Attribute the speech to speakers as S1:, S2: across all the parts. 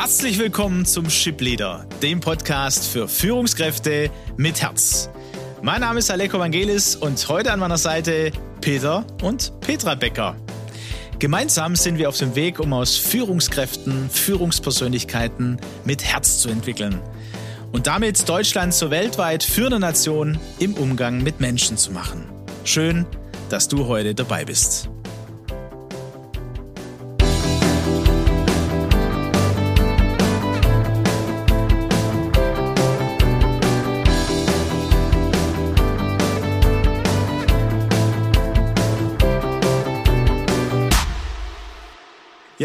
S1: Herzlich willkommen zum Ship Leader, dem Podcast für Führungskräfte mit Herz. Mein Name ist Aleko Vangelis und heute an meiner Seite Peter und Petra Becker. Gemeinsam sind wir auf dem Weg, um aus Führungskräften Führungspersönlichkeiten mit Herz zu entwickeln und damit Deutschland zur weltweit führenden Nation im Umgang mit Menschen zu machen. Schön, dass du heute dabei bist.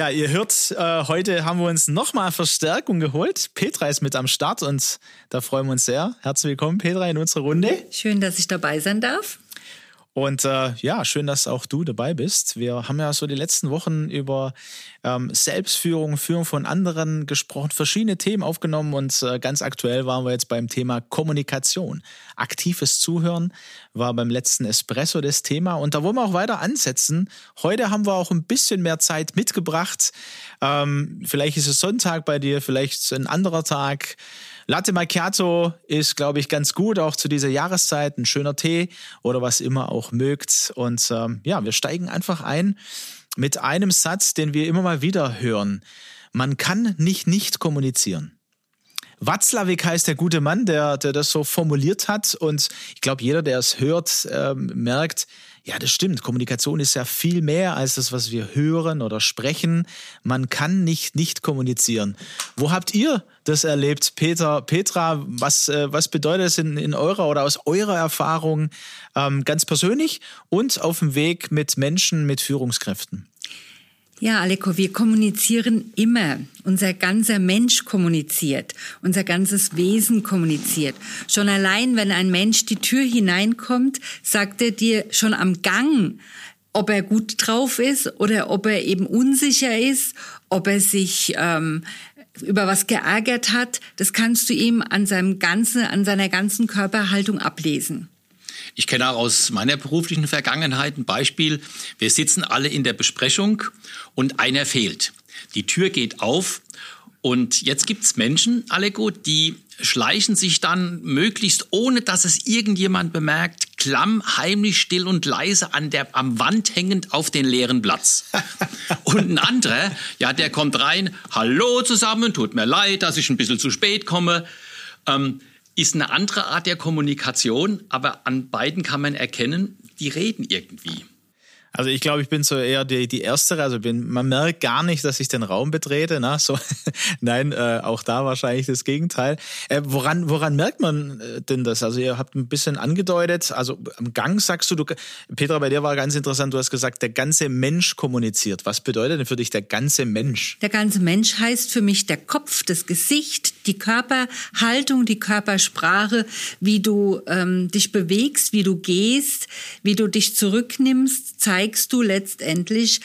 S1: Ja, ihr hört, äh, heute haben wir uns nochmal Verstärkung geholt. Petra ist mit am Start und da freuen wir uns sehr. Herzlich willkommen, Petra, in unserer Runde.
S2: Schön, dass ich dabei sein darf.
S1: Und äh, ja, schön, dass auch du dabei bist. Wir haben ja so die letzten Wochen über ähm, Selbstführung, Führung von anderen gesprochen, verschiedene Themen aufgenommen und äh, ganz aktuell waren wir jetzt beim Thema Kommunikation. Aktives Zuhören war beim letzten Espresso das Thema und da wollen wir auch weiter ansetzen. Heute haben wir auch ein bisschen mehr Zeit mitgebracht. Ähm, vielleicht ist es Sonntag bei dir, vielleicht ein anderer Tag. Latte Macchiato ist, glaube ich, ganz gut, auch zu dieser Jahreszeit. Ein schöner Tee oder was immer auch mögt. Und ähm, ja, wir steigen einfach ein mit einem Satz, den wir immer mal wieder hören. Man kann nicht nicht kommunizieren. Watzlawick heißt der gute Mann, der, der das so formuliert hat. Und ich glaube, jeder, der es hört, ähm, merkt, ja, das stimmt. Kommunikation ist ja viel mehr als das, was wir hören oder sprechen. Man kann nicht nicht kommunizieren. Wo habt ihr das erlebt, Peter, Petra? Was, äh, was bedeutet es in, in eurer oder aus eurer Erfahrung ähm, ganz persönlich und auf dem Weg mit Menschen, mit Führungskräften?
S2: Ja, Aleko, wir kommunizieren immer. Unser ganzer Mensch kommuniziert. Unser ganzes Wesen kommuniziert. Schon allein, wenn ein Mensch die Tür hineinkommt, sagt er dir schon am Gang, ob er gut drauf ist oder ob er eben unsicher ist, ob er sich ähm, über was geärgert hat. Das kannst du ihm an seinem ganzen, an seiner ganzen Körperhaltung ablesen.
S3: Ich kenne auch aus meiner beruflichen Vergangenheit ein Beispiel. Wir sitzen alle in der Besprechung und einer fehlt. Die Tür geht auf und jetzt gibt's Menschen, alle gut, die schleichen sich dann möglichst, ohne dass es irgendjemand bemerkt, klamm, heimlich, still und leise an der, am Wand hängend auf den leeren Platz. und ein anderer, ja, der kommt rein, hallo zusammen, tut mir leid, dass ich ein bisschen zu spät komme. Ähm, ist eine andere Art der Kommunikation, aber an beiden kann man erkennen, die reden irgendwie.
S1: Also ich glaube, ich bin so eher die, die Erstere. Also bin, man merkt gar nicht, dass ich den Raum betrete. Na, so, nein, äh, auch da wahrscheinlich das Gegenteil. Äh, woran, woran merkt man äh, denn das? Also ihr habt ein bisschen angedeutet, also am Gang sagst du, du, Petra, bei dir war ganz interessant, du hast gesagt, der ganze Mensch kommuniziert. Was bedeutet denn für dich der ganze Mensch?
S2: Der ganze Mensch heißt für mich der Kopf, das Gesicht, die Körperhaltung, die Körpersprache, wie du ähm, dich bewegst, wie du gehst, wie du dich zurücknimmst, zeigst zeigst du letztendlich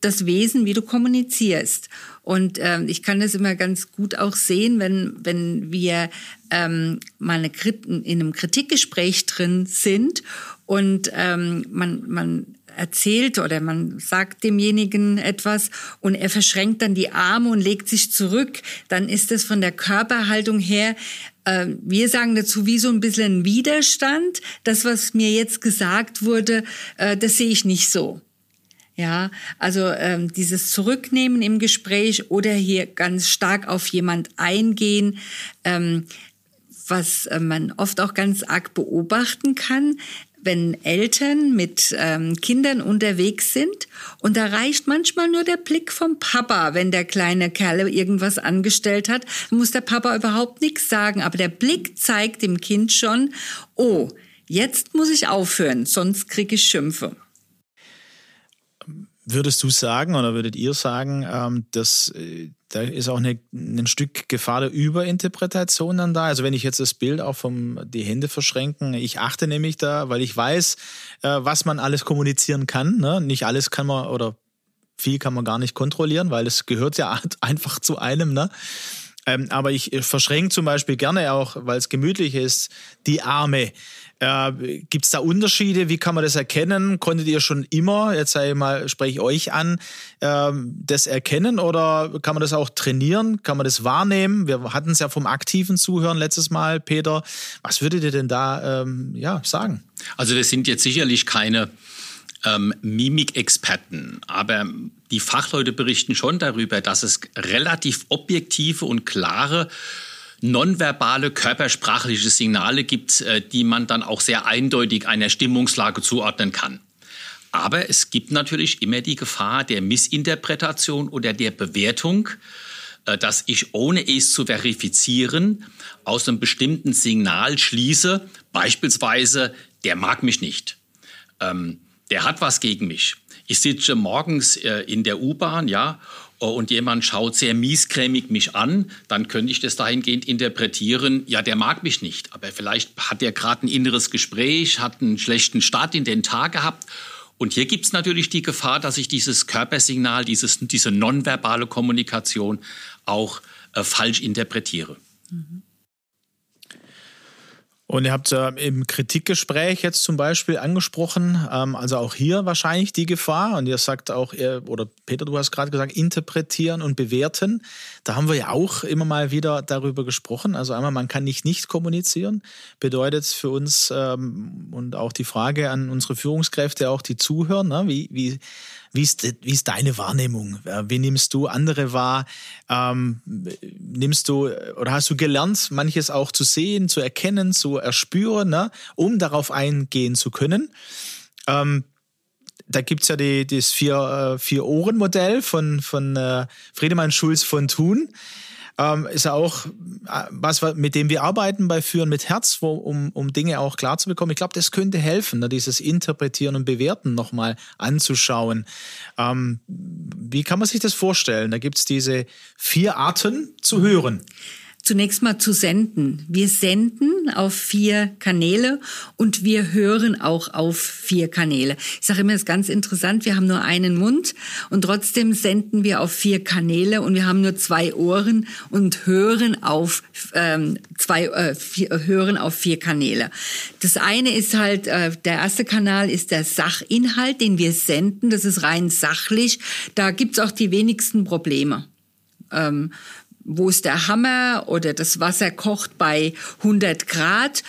S2: das Wesen, wie du kommunizierst. Und ähm, ich kann das immer ganz gut auch sehen, wenn, wenn wir ähm, mal eine, in einem Kritikgespräch drin sind und ähm, man, man erzählt oder man sagt demjenigen etwas und er verschränkt dann die Arme und legt sich zurück, dann ist es von der Körperhaltung her, äh, wir sagen dazu wie so ein bisschen Widerstand. Das, was mir jetzt gesagt wurde, äh, das sehe ich nicht so. Ja, also ähm, dieses Zurücknehmen im Gespräch oder hier ganz stark auf jemand eingehen. Ähm, was äh, man oft auch ganz arg beobachten kann, wenn Eltern mit ähm, Kindern unterwegs sind und da reicht manchmal nur der Blick vom Papa, wenn der kleine Kerl irgendwas angestellt hat, muss der Papa überhaupt nichts sagen, aber der Blick zeigt dem Kind schon, oh, jetzt muss ich aufhören, sonst kriege ich Schimpfe.
S1: Würdest du sagen oder würdet ihr sagen, ähm, dass äh, da ist auch eine, ein Stück Gefahr der Überinterpretation dann da? Also wenn ich jetzt das Bild auch vom die Hände verschränken, ich achte nämlich da, weil ich weiß, äh, was man alles kommunizieren kann. Ne? Nicht alles kann man oder viel kann man gar nicht kontrollieren, weil es gehört ja einfach zu einem. Ne? Ähm, aber ich verschränke zum Beispiel gerne auch, weil es gemütlich ist, die Arme. Äh, Gibt es da Unterschiede? Wie kann man das erkennen? Konntet ihr schon immer, jetzt sage ich mal, spreche ich euch an, äh, das erkennen oder kann man das auch trainieren? Kann man das wahrnehmen? Wir hatten es ja vom aktiven Zuhören letztes Mal, Peter. Was würdet ihr denn da ähm, ja, sagen?
S3: Also wir sind jetzt sicherlich keine ähm, Mimikexperten, aber die Fachleute berichten schon darüber, dass es relativ objektive und klare nonverbale körpersprachliche Signale gibt, äh, die man dann auch sehr eindeutig einer Stimmungslage zuordnen kann. Aber es gibt natürlich immer die Gefahr der Missinterpretation oder der Bewertung, äh, dass ich, ohne es zu verifizieren, aus einem bestimmten Signal schließe, beispielsweise, der mag mich nicht, ähm, der hat was gegen mich. Ich sitze morgens äh, in der U-Bahn, ja, und jemand schaut sehr miescremig mich an, dann könnte ich das dahingehend interpretieren, ja, der mag mich nicht, aber vielleicht hat er gerade ein inneres Gespräch, hat einen schlechten Start in den Tag gehabt. Und hier gibt es natürlich die Gefahr, dass ich dieses Körpersignal, dieses, diese nonverbale Kommunikation auch äh, falsch interpretiere. Mhm.
S1: Und ihr habt äh, im Kritikgespräch jetzt zum Beispiel angesprochen, ähm, also auch hier wahrscheinlich die Gefahr. Und ihr sagt auch, ihr, oder Peter, du hast gerade gesagt, interpretieren und bewerten. Da haben wir ja auch immer mal wieder darüber gesprochen. Also einmal, man kann nicht nicht kommunizieren, bedeutet für uns ähm, und auch die Frage an unsere Führungskräfte, auch die zuhören, ne? wie, wie wie ist, wie ist deine Wahrnehmung? Äh, wie nimmst du andere wahr? Ähm, nimmst du oder hast du gelernt, manches auch zu sehen, zu erkennen, zu erspüren, ne? um darauf eingehen zu können? Ähm, da gibt's ja die, das Vier-Ohren-Modell äh, von, von äh, Friedemann Schulz von Thun ähm, ist ja auch äh, was, mit dem wir arbeiten bei Führen mit Herz, wo, um, um Dinge auch klar zu bekommen. Ich glaube, das könnte helfen, ne, dieses Interpretieren und Bewerten nochmal anzuschauen. Ähm, wie kann man sich das vorstellen? Da gibt's diese vier Arten zu hören
S2: zunächst mal zu senden. Wir senden auf vier Kanäle und wir hören auch auf vier Kanäle. Ich sage immer, es ist ganz interessant, wir haben nur einen Mund und trotzdem senden wir auf vier Kanäle und wir haben nur zwei Ohren und hören auf ähm, zwei äh, vier, hören auf vier Kanäle. Das eine ist halt äh, der erste Kanal ist der Sachinhalt, den wir senden. Das ist rein sachlich. Da gibt's auch die wenigsten Probleme. Ähm, wo ist der Hammer oder das Wasser kocht bei 100 Grad.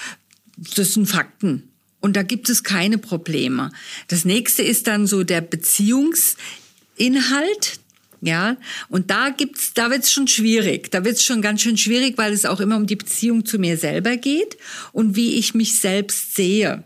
S2: Das sind Fakten. Und da gibt es keine Probleme. Das nächste ist dann so der Beziehungsinhalt. Ja, und da gibt's, da wird's schon schwierig. Da wird's schon ganz schön schwierig, weil es auch immer um die Beziehung zu mir selber geht und wie ich mich selbst sehe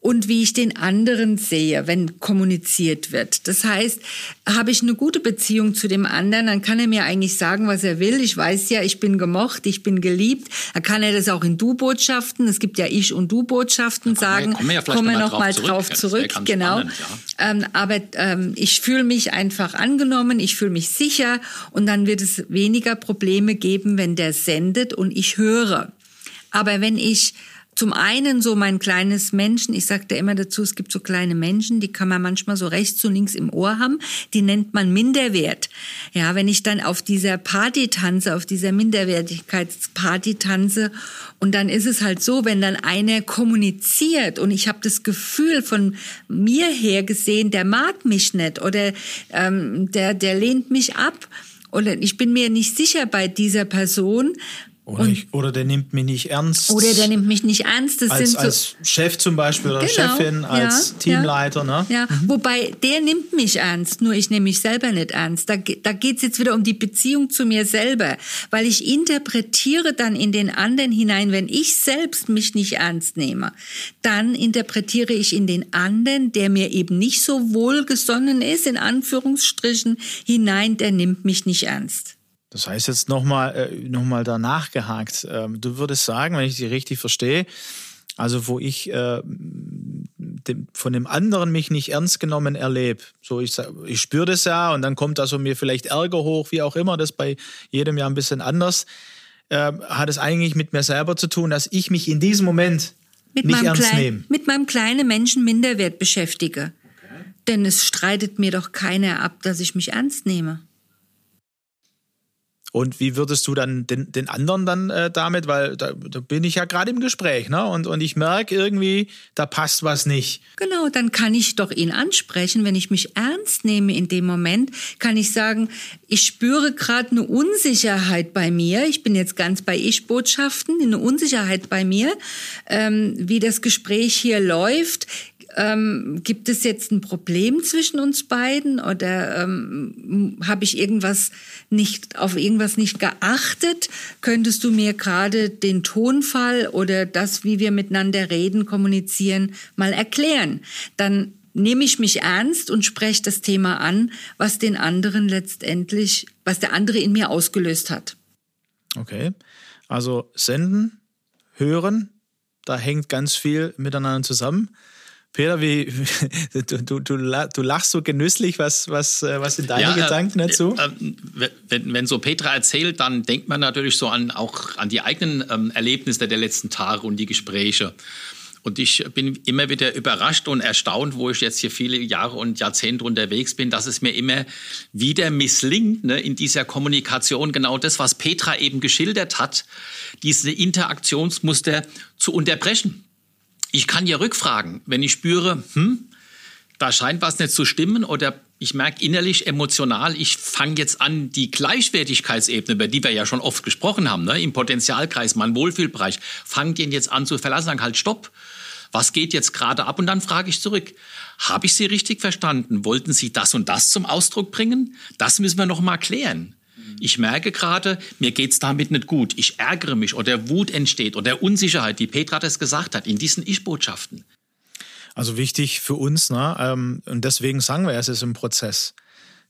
S2: und wie ich den anderen sehe, wenn kommuniziert wird. Das heißt, habe ich eine gute Beziehung zu dem anderen, dann kann er mir eigentlich sagen, was er will. Ich weiß ja, ich bin gemocht, ich bin geliebt. Dann kann er das auch in Du-Botschaften, es gibt ja Ich- und Du-Botschaften sagen.
S3: Kommen wir,
S2: kommen
S3: wir
S2: noch mal drauf zurück. zurück. Genau. Spannend, ja. ähm, aber ähm, ich fühle mich einfach angenommen, ich fühle mich sicher und dann wird es weniger Probleme geben, wenn der sendet und ich höre. Aber wenn ich zum einen so mein kleines Menschen, ich sagte immer dazu, es gibt so kleine Menschen, die kann man manchmal so rechts und links im Ohr haben, die nennt man Minderwert. Ja, wenn ich dann auf dieser Party tanze, auf dieser Minderwertigkeitsparty tanze und dann ist es halt so, wenn dann einer kommuniziert und ich habe das Gefühl von mir her gesehen, der mag mich nicht oder ähm, der, der lehnt mich ab oder ich bin mir nicht sicher bei dieser Person,
S1: oder, ich, oder der nimmt mich nicht ernst.
S2: Oder der nimmt mich nicht ernst.
S1: Das als, sind so, als Chef zum Beispiel oder genau, Chefin, als ja, Teamleiter.
S2: Ja,
S1: ne?
S2: ja. Mhm. wobei der nimmt mich ernst, nur ich nehme mich selber nicht ernst. Da, da geht's jetzt wieder um die Beziehung zu mir selber, weil ich interpretiere dann in den anderen hinein, wenn ich selbst mich nicht ernst nehme, dann interpretiere ich in den anderen, der mir eben nicht so wohlgesonnen ist, in Anführungsstrichen, hinein, der nimmt mich nicht ernst.
S1: Das heißt jetzt nochmal äh, noch mal danach gehakt. Ähm, du würdest sagen, wenn ich dich richtig verstehe, also wo ich äh, dem, von dem anderen mich nicht ernst genommen erlebe. So ich, ich spüre das ja und dann kommt also mir vielleicht Ärger hoch, wie auch immer, das bei jedem ja ein bisschen anders. Äh, hat es eigentlich mit mir selber zu tun, dass ich mich in diesem Moment mit nicht ernst
S2: klein,
S1: nehme.
S2: Mit meinem kleinen Menschen Minderwert beschäftige. Okay. Denn es streitet mir doch keiner ab, dass ich mich ernst nehme.
S1: Und wie würdest du dann den, den anderen dann äh, damit, weil da, da bin ich ja gerade im Gespräch, ne? Und, und ich merke irgendwie, da passt was nicht.
S2: Genau, dann kann ich doch ihn ansprechen. Wenn ich mich ernst nehme in dem Moment, kann ich sagen, ich spüre gerade eine Unsicherheit bei mir. Ich bin jetzt ganz bei Ich-Botschaften, eine Unsicherheit bei mir, ähm, wie das Gespräch hier läuft. Ähm, gibt es jetzt ein Problem zwischen uns beiden oder ähm, habe ich irgendwas nicht auf irgendwas nicht geachtet? Könntest du mir gerade den Tonfall oder das, wie wir miteinander reden, kommunizieren, mal erklären? Dann nehme ich mich ernst und spreche das Thema an, was den anderen letztendlich, was der andere in mir ausgelöst hat.
S1: Okay, also senden, hören, da hängt ganz viel miteinander zusammen. Peter, wie, du, du, du, lachst so genüsslich, was, was, äh, was sind deine ja, äh, Gedanken dazu?
S3: Äh, wenn, wenn so Petra erzählt, dann denkt man natürlich so an, auch an die eigenen ähm, Erlebnisse der letzten Tage und die Gespräche. Und ich bin immer wieder überrascht und erstaunt, wo ich jetzt hier viele Jahre und Jahrzehnte unterwegs bin, dass es mir immer wieder misslingt, ne, in dieser Kommunikation genau das, was Petra eben geschildert hat, diese Interaktionsmuster zu unterbrechen ich kann ja rückfragen, wenn ich spüre, hm, da scheint was nicht zu stimmen oder ich merke innerlich, emotional, ich fange jetzt an, die Gleichwertigkeitsebene, über die wir ja schon oft gesprochen haben, ne, im Potenzialkreis, mein Wohlfühlbereich, fange den jetzt an zu verlassen, sagen halt Stopp. Was geht jetzt gerade ab? Und dann frage ich zurück, habe ich Sie richtig verstanden? Wollten Sie das und das zum Ausdruck bringen? Das müssen wir noch mal klären. Ich merke gerade, mir geht's damit nicht gut. Ich ärgere mich oder Wut entsteht oder Unsicherheit, wie Petra das gesagt hat, in diesen Ich-Botschaften.
S1: Also wichtig für uns, ne? Ähm, und deswegen sagen wir, es ist ein Prozess.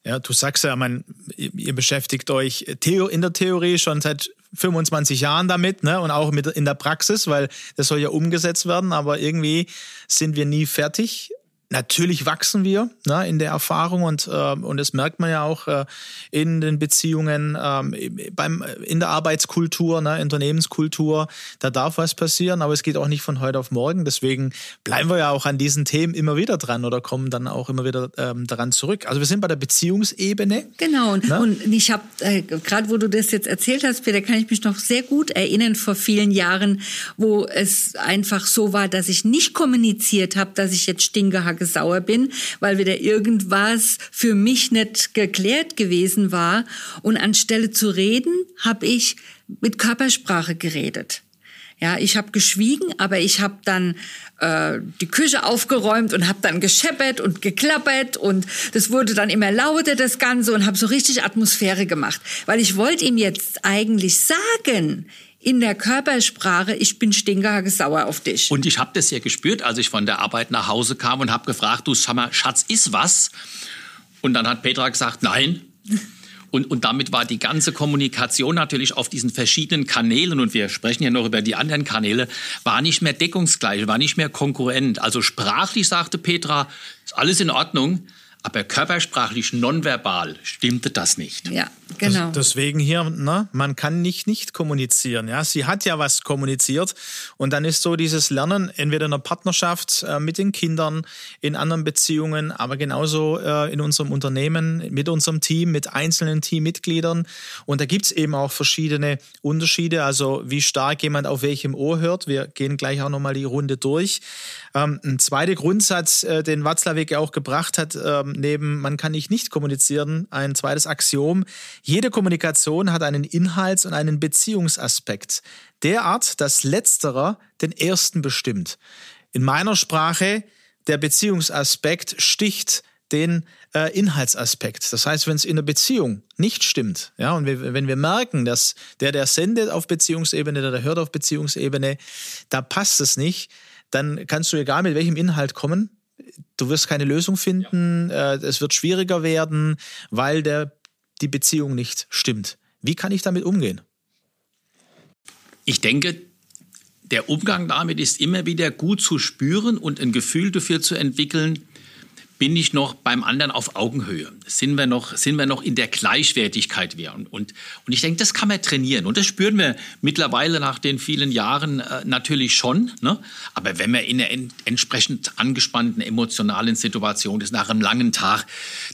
S1: Ja, du sagst ja, man, ihr beschäftigt euch in der Theorie schon seit 25 Jahren damit, ne? Und auch mit in der Praxis, weil das soll ja umgesetzt werden, aber irgendwie sind wir nie fertig Natürlich wachsen wir ne, in der Erfahrung und, äh, und das merkt man ja auch äh, in den Beziehungen, äh, beim, in der Arbeitskultur, ne, Unternehmenskultur. Da darf was passieren, aber es geht auch nicht von heute auf morgen. Deswegen bleiben wir ja auch an diesen Themen immer wieder dran oder kommen dann auch immer wieder ähm, daran zurück. Also wir sind bei der Beziehungsebene.
S2: Genau, und, ne? und ich habe, äh, gerade wo du das jetzt erzählt hast, Peter, kann ich mich noch sehr gut erinnern vor vielen Jahren, wo es einfach so war, dass ich nicht kommuniziert habe, dass ich jetzt Stinkehacke sauer bin, weil wieder irgendwas für mich nicht geklärt gewesen war. Und anstelle zu reden, habe ich mit Körpersprache geredet. Ja, ich habe geschwiegen, aber ich habe dann äh, die Küche aufgeräumt und habe dann gescheppert und geklappert und das wurde dann immer lauter das Ganze und habe so richtig Atmosphäre gemacht, weil ich wollte ihm jetzt eigentlich sagen, in der Körpersprache, ich bin sauer auf dich.
S3: Und ich habe das ja gespürt, als ich von der Arbeit nach Hause kam und habe gefragt, du sag mal, Schatz, ist was? Und dann hat Petra gesagt, nein. Und, und damit war die ganze Kommunikation natürlich auf diesen verschiedenen Kanälen, und wir sprechen ja noch über die anderen Kanäle, war nicht mehr deckungsgleich, war nicht mehr konkurrent. Also sprachlich sagte Petra, ist alles in Ordnung, aber körpersprachlich nonverbal stimmte das nicht.
S2: Ja, genau.
S1: Deswegen hier, ne, man kann nicht nicht kommunizieren. Ja, sie hat ja was kommuniziert und dann ist so dieses Lernen entweder in der Partnerschaft äh, mit den Kindern, in anderen Beziehungen, aber genauso äh, in unserem Unternehmen, mit unserem Team, mit einzelnen Teammitgliedern. Und da gibt's eben auch verschiedene Unterschiede, also wie stark jemand auf welchem Ohr hört. Wir gehen gleich auch nochmal die Runde durch. Ähm, ein zweiter Grundsatz, äh, den Watzlawick auch gebracht hat, ähm, neben man kann nicht nicht kommunizieren, ein zweites Axiom. Jede Kommunikation hat einen Inhalts- und einen Beziehungsaspekt. Derart, dass letzterer den ersten bestimmt. In meiner Sprache der Beziehungsaspekt sticht den äh, Inhaltsaspekt. Das heißt, wenn es in der Beziehung nicht stimmt, ja, und wir, wenn wir merken, dass der, der sendet auf Beziehungsebene, der, der hört auf Beziehungsebene, da passt es nicht, dann kannst du egal mit welchem Inhalt kommen, du wirst keine Lösung finden, ja. äh, es wird schwieriger werden, weil der, die Beziehung nicht stimmt. Wie kann ich damit umgehen?
S3: Ich denke, der Umgang damit ist immer wieder gut zu spüren und ein Gefühl dafür zu entwickeln, bin ich noch beim anderen auf Augenhöhe. Sind wir noch, sind wir noch in der Gleichwertigkeit wir. Und, und, und ich denke, das kann man trainieren. Und das spüren wir mittlerweile nach den vielen Jahren äh, natürlich schon. Ne? Aber wenn man in einer en entsprechend angespannten emotionalen Situation ist, nach einem langen Tag,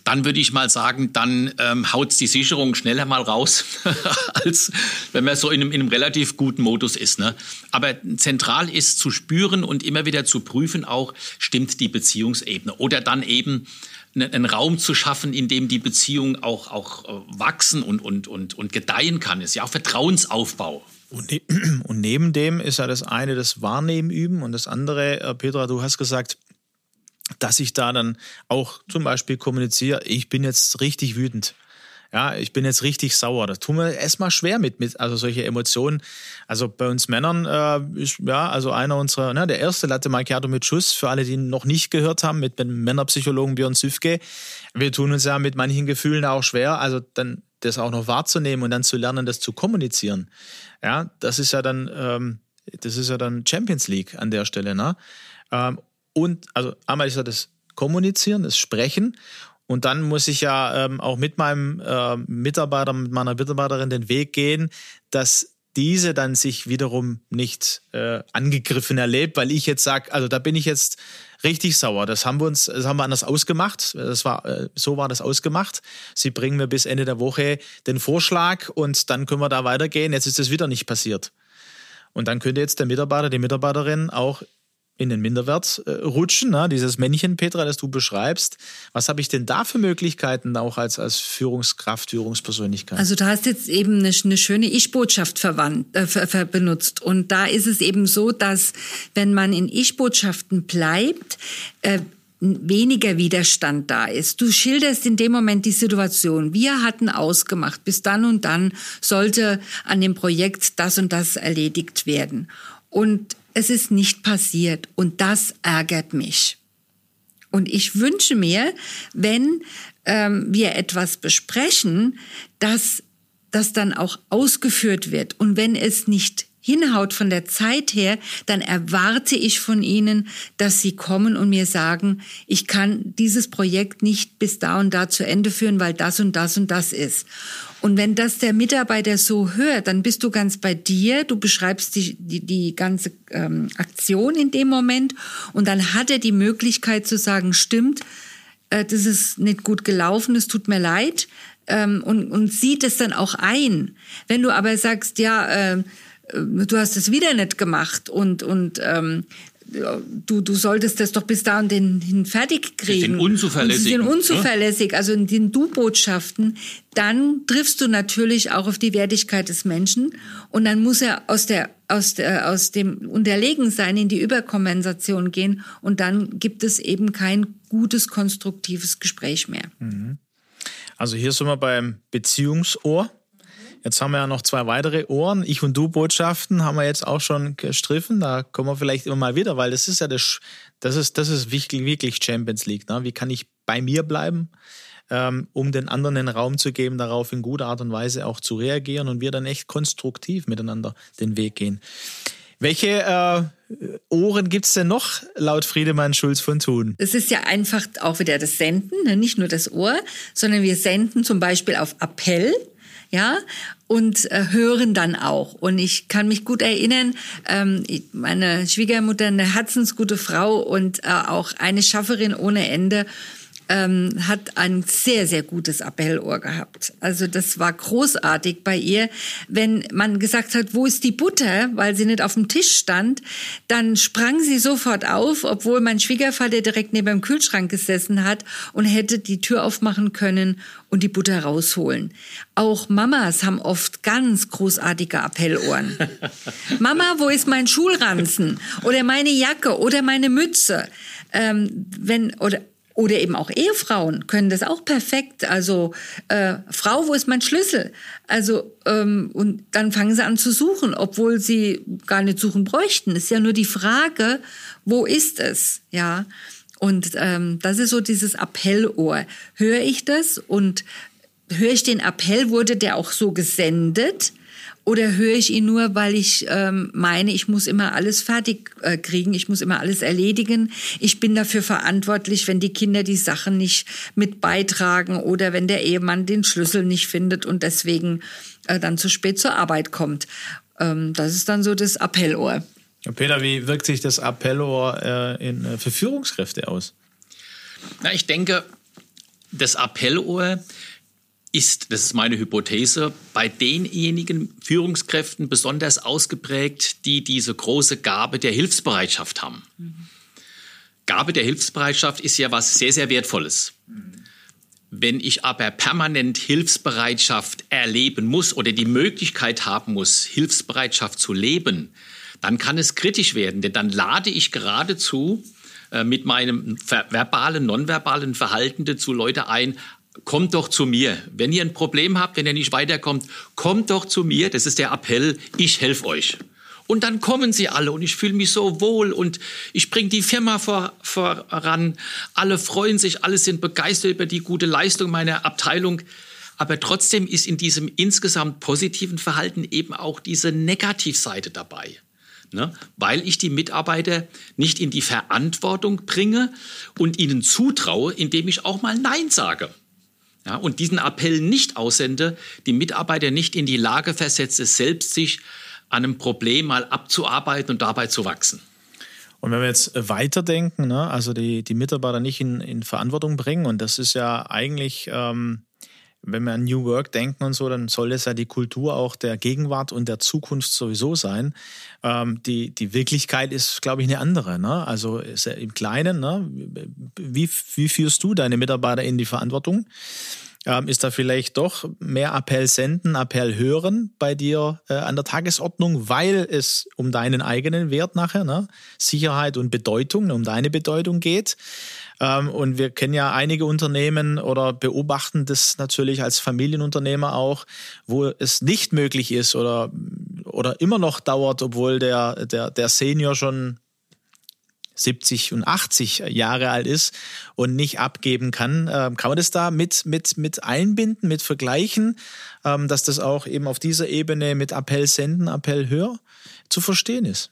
S3: dann würde ich mal sagen, dann ähm, haut die Sicherung schneller mal raus, als wenn man so in einem, in einem relativ guten Modus ist. Ne? Aber zentral ist zu spüren und immer wieder zu prüfen auch, stimmt die Beziehungsebene. Oder dann eben einen Raum zu schaffen, in dem die Beziehung auch, auch äh, wachsen und, und, und, und gedeihen kann, ist ja auch Vertrauensaufbau.
S1: Und, ne und neben dem ist ja das eine das Wahrnehmen üben und das andere, äh, Petra, du hast gesagt, dass ich da dann auch zum Beispiel kommuniziere, ich bin jetzt richtig wütend ja, ich bin jetzt richtig sauer. Das tun wir erstmal schwer mit, mit, also solche Emotionen. Also bei uns Männern äh, ist, ja, also einer unserer, ne, der erste Latte Macchiato mit Schuss, für alle, die noch nicht gehört haben, mit dem Männerpsychologen Björn Süfke. Wir tun uns ja mit manchen Gefühlen auch schwer, also dann das auch noch wahrzunehmen und dann zu lernen, das zu kommunizieren. Ja, das ist ja dann, ähm, das ist ja dann Champions League an der Stelle, ne? Ähm, und, also einmal ist ja das Kommunizieren, das Sprechen und dann muss ich ja ähm, auch mit meinem äh, Mitarbeiter, mit meiner Mitarbeiterin den Weg gehen, dass diese dann sich wiederum nicht äh, angegriffen erlebt, weil ich jetzt sage, also da bin ich jetzt richtig sauer. Das haben wir uns, das haben wir anders ausgemacht. Das war, äh, so war das ausgemacht. Sie bringen mir bis Ende der Woche den Vorschlag und dann können wir da weitergehen. Jetzt ist das wieder nicht passiert. Und dann könnte jetzt der Mitarbeiter, die Mitarbeiterin auch in den Minderwert äh, rutschen, ne? dieses Männchen, Petra, das du beschreibst. Was habe ich denn da für Möglichkeiten auch als, als Führungskraft, Führungspersönlichkeit?
S2: Also du hast jetzt eben eine, eine schöne Ich-Botschaft äh, benutzt. Und da ist es eben so, dass wenn man in Ich-Botschaften bleibt, äh, weniger Widerstand da ist. Du schilderst in dem Moment die Situation. Wir hatten ausgemacht, bis dann und dann sollte an dem Projekt das und das erledigt werden. Und es ist nicht passiert und das ärgert mich. Und ich wünsche mir, wenn ähm, wir etwas besprechen, dass das dann auch ausgeführt wird. Und wenn es nicht hinhaut von der Zeit her, dann erwarte ich von Ihnen, dass Sie kommen und mir sagen, ich kann dieses Projekt nicht bis da und da zu Ende führen, weil das und das und das ist. Und wenn das der Mitarbeiter so hört, dann bist du ganz bei dir, du beschreibst die, die, die ganze ähm, Aktion in dem Moment und dann hat er die Möglichkeit zu sagen, stimmt, äh, das ist nicht gut gelaufen, es tut mir leid ähm, und, und sieht es dann auch ein. Wenn du aber sagst, ja, äh, du hast es wieder nicht gemacht und, und ähm, du, du solltest das doch bis da und hin fertig kriegen. Sie
S3: sind unzuverlässig.
S2: Sie sind unzuverlässig, also in den Du-Botschaften. Dann triffst du natürlich auch auf die Wertigkeit des Menschen und dann muss er aus der aus, der, aus dem Unterlegensein in die Überkompensation gehen und dann gibt es eben kein gutes, konstruktives Gespräch mehr. Mhm.
S1: Also hier sind wir beim Beziehungsohr. Jetzt haben wir ja noch zwei weitere Ohren. Ich und du Botschaften haben wir jetzt auch schon gestriffen. Da kommen wir vielleicht immer mal wieder, weil das ist ja das, das ist, das ist wirklich, wirklich Champions League. Ne? Wie kann ich bei mir bleiben, ähm, um den anderen den Raum zu geben, darauf in guter Art und Weise auch zu reagieren und wir dann echt konstruktiv miteinander den Weg gehen. Welche äh, Ohren gibt's denn noch laut Friedemann Schulz von Thun?
S2: Es ist ja einfach auch wieder das Senden, ne? nicht nur das Ohr, sondern wir senden zum Beispiel auf Appell ja, und äh, hören dann auch. Und ich kann mich gut erinnern, ähm, meine Schwiegermutter, eine herzensgute Frau und äh, auch eine Schafferin ohne Ende, ähm, hat ein sehr, sehr gutes Appellohr gehabt. Also das war großartig bei ihr. Wenn man gesagt hat, wo ist die Butter, weil sie nicht auf dem Tisch stand, dann sprang sie sofort auf, obwohl mein Schwiegervater direkt neben dem Kühlschrank gesessen hat und hätte die Tür aufmachen können und die Butter rausholen. Auch Mamas haben oft ganz großartige Appellohren. Mama, wo ist mein Schulranzen? Oder meine Jacke oder meine Mütze? Ähm, wenn, oder oder eben auch Ehefrauen können das auch perfekt. Also äh, Frau, wo ist mein Schlüssel? Also ähm, und dann fangen sie an zu suchen, obwohl sie gar nicht suchen bräuchten. Ist ja nur die Frage, wo ist es? Ja. Und ähm, das ist so dieses Appellohr. Höre ich das und höre ich den Appell, wurde der auch so gesendet? Oder höre ich ihn nur, weil ich ähm, meine, ich muss immer alles fertig äh, kriegen, ich muss immer alles erledigen. Ich bin dafür verantwortlich, wenn die Kinder die Sachen nicht mit beitragen oder wenn der Ehemann den Schlüssel nicht findet und deswegen äh, dann zu spät zur Arbeit kommt. Ähm, das ist dann so das Appellohr.
S1: Peter, wie wirkt sich das Appellohr äh, in, äh, für Führungskräfte aus?
S3: Na, ich denke, das Appellohr ist, das ist meine Hypothese, bei denjenigen Führungskräften besonders ausgeprägt, die diese große Gabe der Hilfsbereitschaft haben. Mhm. Gabe der Hilfsbereitschaft ist ja was sehr, sehr Wertvolles. Mhm. Wenn ich aber permanent Hilfsbereitschaft erleben muss oder die Möglichkeit haben muss, Hilfsbereitschaft zu leben, dann kann es kritisch werden, denn dann lade ich geradezu äh, mit meinem verbalen, nonverbalen Verhalten dazu Leute ein, kommt doch zu mir. Wenn ihr ein Problem habt, wenn ihr nicht weiterkommt, kommt doch zu mir. Das ist der Appell, ich helfe euch. Und dann kommen sie alle und ich fühle mich so wohl und ich bringe die Firma vor, voran. Alle freuen sich, alle sind begeistert über die gute Leistung meiner Abteilung. Aber trotzdem ist in diesem insgesamt positiven Verhalten eben auch diese Negativseite dabei. Ne? Weil ich die Mitarbeiter nicht in die Verantwortung bringe und ihnen zutraue, indem ich auch mal Nein sage ja, und diesen Appell nicht aussende, die Mitarbeiter nicht in die Lage versetze, selbst sich an einem Problem mal abzuarbeiten und dabei zu wachsen.
S1: Und wenn wir jetzt weiterdenken, ne, also die, die Mitarbeiter nicht in, in Verantwortung bringen, und das ist ja eigentlich ähm, wenn wir an New Work denken und so, dann soll es ja die Kultur auch der Gegenwart und der Zukunft sowieso sein. Ähm, die, die Wirklichkeit ist, glaube ich, eine andere. Ne? Also im Kleinen, ne? wie, wie führst du deine Mitarbeiter in die Verantwortung? Ähm, ist da vielleicht doch mehr Appell senden, Appell hören bei dir äh, an der Tagesordnung, weil es um deinen eigenen Wert nachher, ne? Sicherheit und Bedeutung, um deine Bedeutung geht? Ähm, und wir kennen ja einige Unternehmen oder beobachten das natürlich als Familienunternehmer auch, wo es nicht möglich ist oder, oder immer noch dauert, obwohl der, der, der Senior schon 70 und 80 Jahre alt ist und nicht abgeben kann. Ähm, kann man das da mit, mit, mit einbinden, mit vergleichen, ähm, dass das auch eben auf dieser Ebene mit Appell senden, Appell hör zu verstehen ist?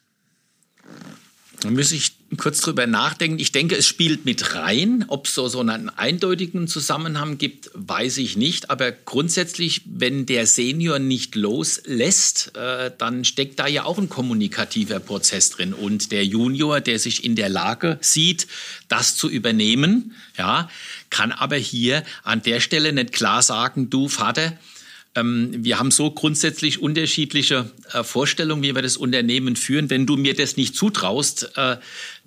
S3: Da muss ich kurz drüber nachdenken. Ich denke, es spielt mit rein. Ob es so, so einen eindeutigen Zusammenhang gibt, weiß ich nicht. Aber grundsätzlich, wenn der Senior nicht loslässt, äh, dann steckt da ja auch ein kommunikativer Prozess drin. Und der Junior, der sich in der Lage sieht, das zu übernehmen, ja, kann aber hier an der Stelle nicht klar sagen, du Vater, wir haben so grundsätzlich unterschiedliche äh, Vorstellungen, wie wir das Unternehmen führen. Wenn du mir das nicht zutraust, äh,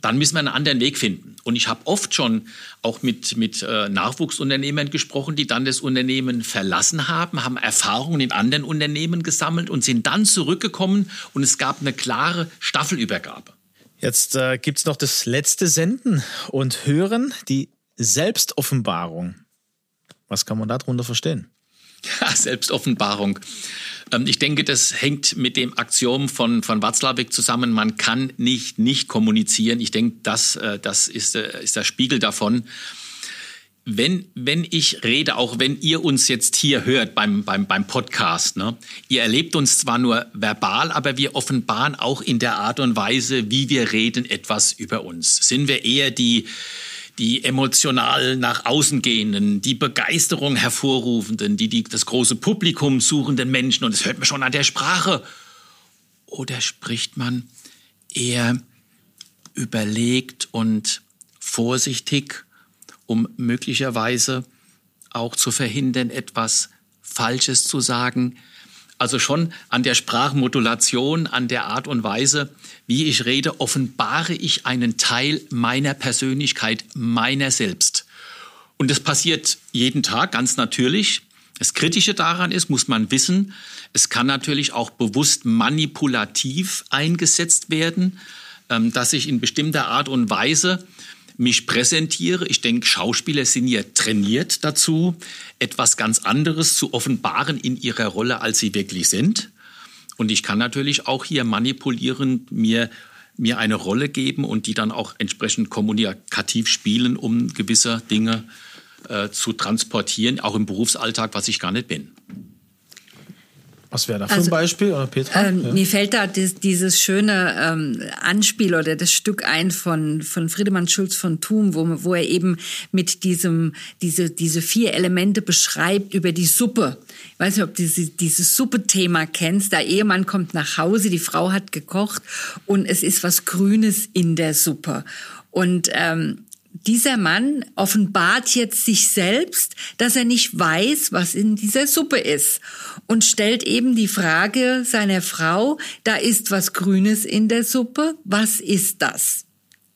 S3: dann müssen wir einen anderen Weg finden. Und ich habe oft schon auch mit, mit äh, Nachwuchsunternehmern gesprochen, die dann das Unternehmen verlassen haben, haben Erfahrungen in anderen Unternehmen gesammelt und sind dann zurückgekommen und es gab eine klare Staffelübergabe.
S1: Jetzt äh, gibt es noch das letzte Senden und Hören, die Selbstoffenbarung. Was kann man darunter verstehen?
S3: Ja, Selbstoffenbarung. Ähm, ich denke, das hängt mit dem Axiom von, von Watzlawick zusammen. Man kann nicht nicht kommunizieren. Ich denke, das, äh, das ist, äh, ist der Spiegel davon. Wenn, wenn ich rede, auch wenn ihr uns jetzt hier hört beim, beim, beim Podcast, ne, ihr erlebt uns zwar nur verbal, aber wir offenbaren auch in der Art und Weise, wie wir reden, etwas über uns. Sind wir eher die, die emotional nach außen gehenden, die Begeisterung hervorrufenden, die, die das große Publikum suchenden Menschen. Und das hört man schon an der Sprache. Oder spricht man eher überlegt und vorsichtig, um möglicherweise auch zu verhindern, etwas Falsches zu sagen, also schon an der Sprachmodulation, an der Art und Weise, wie ich rede, offenbare ich einen Teil meiner Persönlichkeit, meiner selbst. Und das passiert jeden Tag ganz natürlich. Das Kritische daran ist, muss man wissen, es kann natürlich auch bewusst manipulativ eingesetzt werden, ähm, dass ich in bestimmter Art und Weise mich präsentiere. Ich denke, Schauspieler sind ja trainiert dazu, etwas ganz anderes zu offenbaren in ihrer Rolle, als sie wirklich sind. Und ich kann natürlich auch hier manipulierend mir, mir eine Rolle geben und die dann auch entsprechend kommunikativ spielen, um gewisse Dinge äh, zu transportieren, auch im Berufsalltag, was ich gar nicht bin.
S1: Was wäre da für also, ein Beispiel, oder Petra?
S2: Ähm, ja. Mir fällt da das, dieses schöne ähm, Anspiel oder das Stück ein von, von Friedemann Schulz von Thum, wo, wo er eben mit diesem, diese, diese vier Elemente beschreibt über die Suppe. Ich weiß nicht, ob du diese, dieses Suppe-Thema kennst. Der Ehemann kommt nach Hause, die Frau hat gekocht und es ist was Grünes in der Suppe. Und ähm, dieser Mann offenbart jetzt sich selbst, dass er nicht weiß, was in dieser Suppe ist und stellt eben die Frage seiner Frau, da ist was Grünes in der Suppe, was ist das?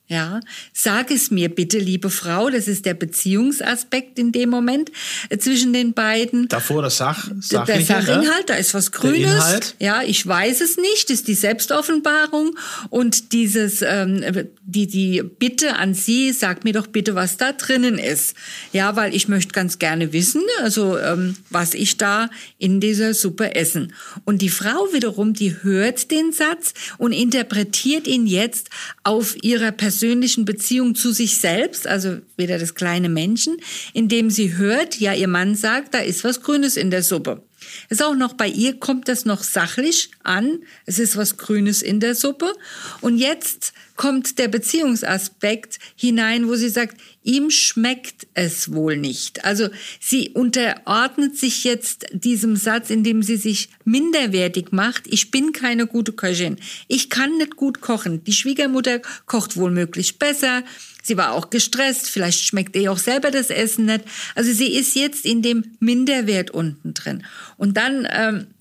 S2: Ja, sag es mir bitte, liebe Frau, das ist der Beziehungsaspekt in dem Moment zwischen den beiden.
S1: Davor das Sach,
S2: der Sachinhalt, ne? da ist was Grünes. Ja, ich weiß es nicht, ist die Selbstoffenbarung und dieses ähm, die die Bitte an Sie, sag mir doch bitte, was da drinnen ist. Ja, weil ich möchte ganz gerne wissen, also ähm, was ich da in dieser Suppe essen. Und die Frau wiederum, die hört den Satz und interpretiert ihn jetzt auf ihrer Person persönlichen Beziehung zu sich selbst, also wieder das kleine Menschen, indem sie hört, ja, ihr Mann sagt, da ist was Grünes in der Suppe. Ist auch noch bei ihr kommt das noch sachlich an. Es ist was Grünes in der Suppe. Und jetzt kommt der Beziehungsaspekt hinein, wo sie sagt, ihm schmeckt es wohl nicht. Also sie unterordnet sich jetzt diesem Satz, indem sie sich minderwertig macht. Ich bin keine gute Köchin. Ich kann nicht gut kochen. Die Schwiegermutter kocht wohl möglich besser. Sie war auch gestresst. Vielleicht schmeckt ihr auch selber das Essen nicht. Also sie ist jetzt in dem Minderwert unten drin. Und dann ähm, äh,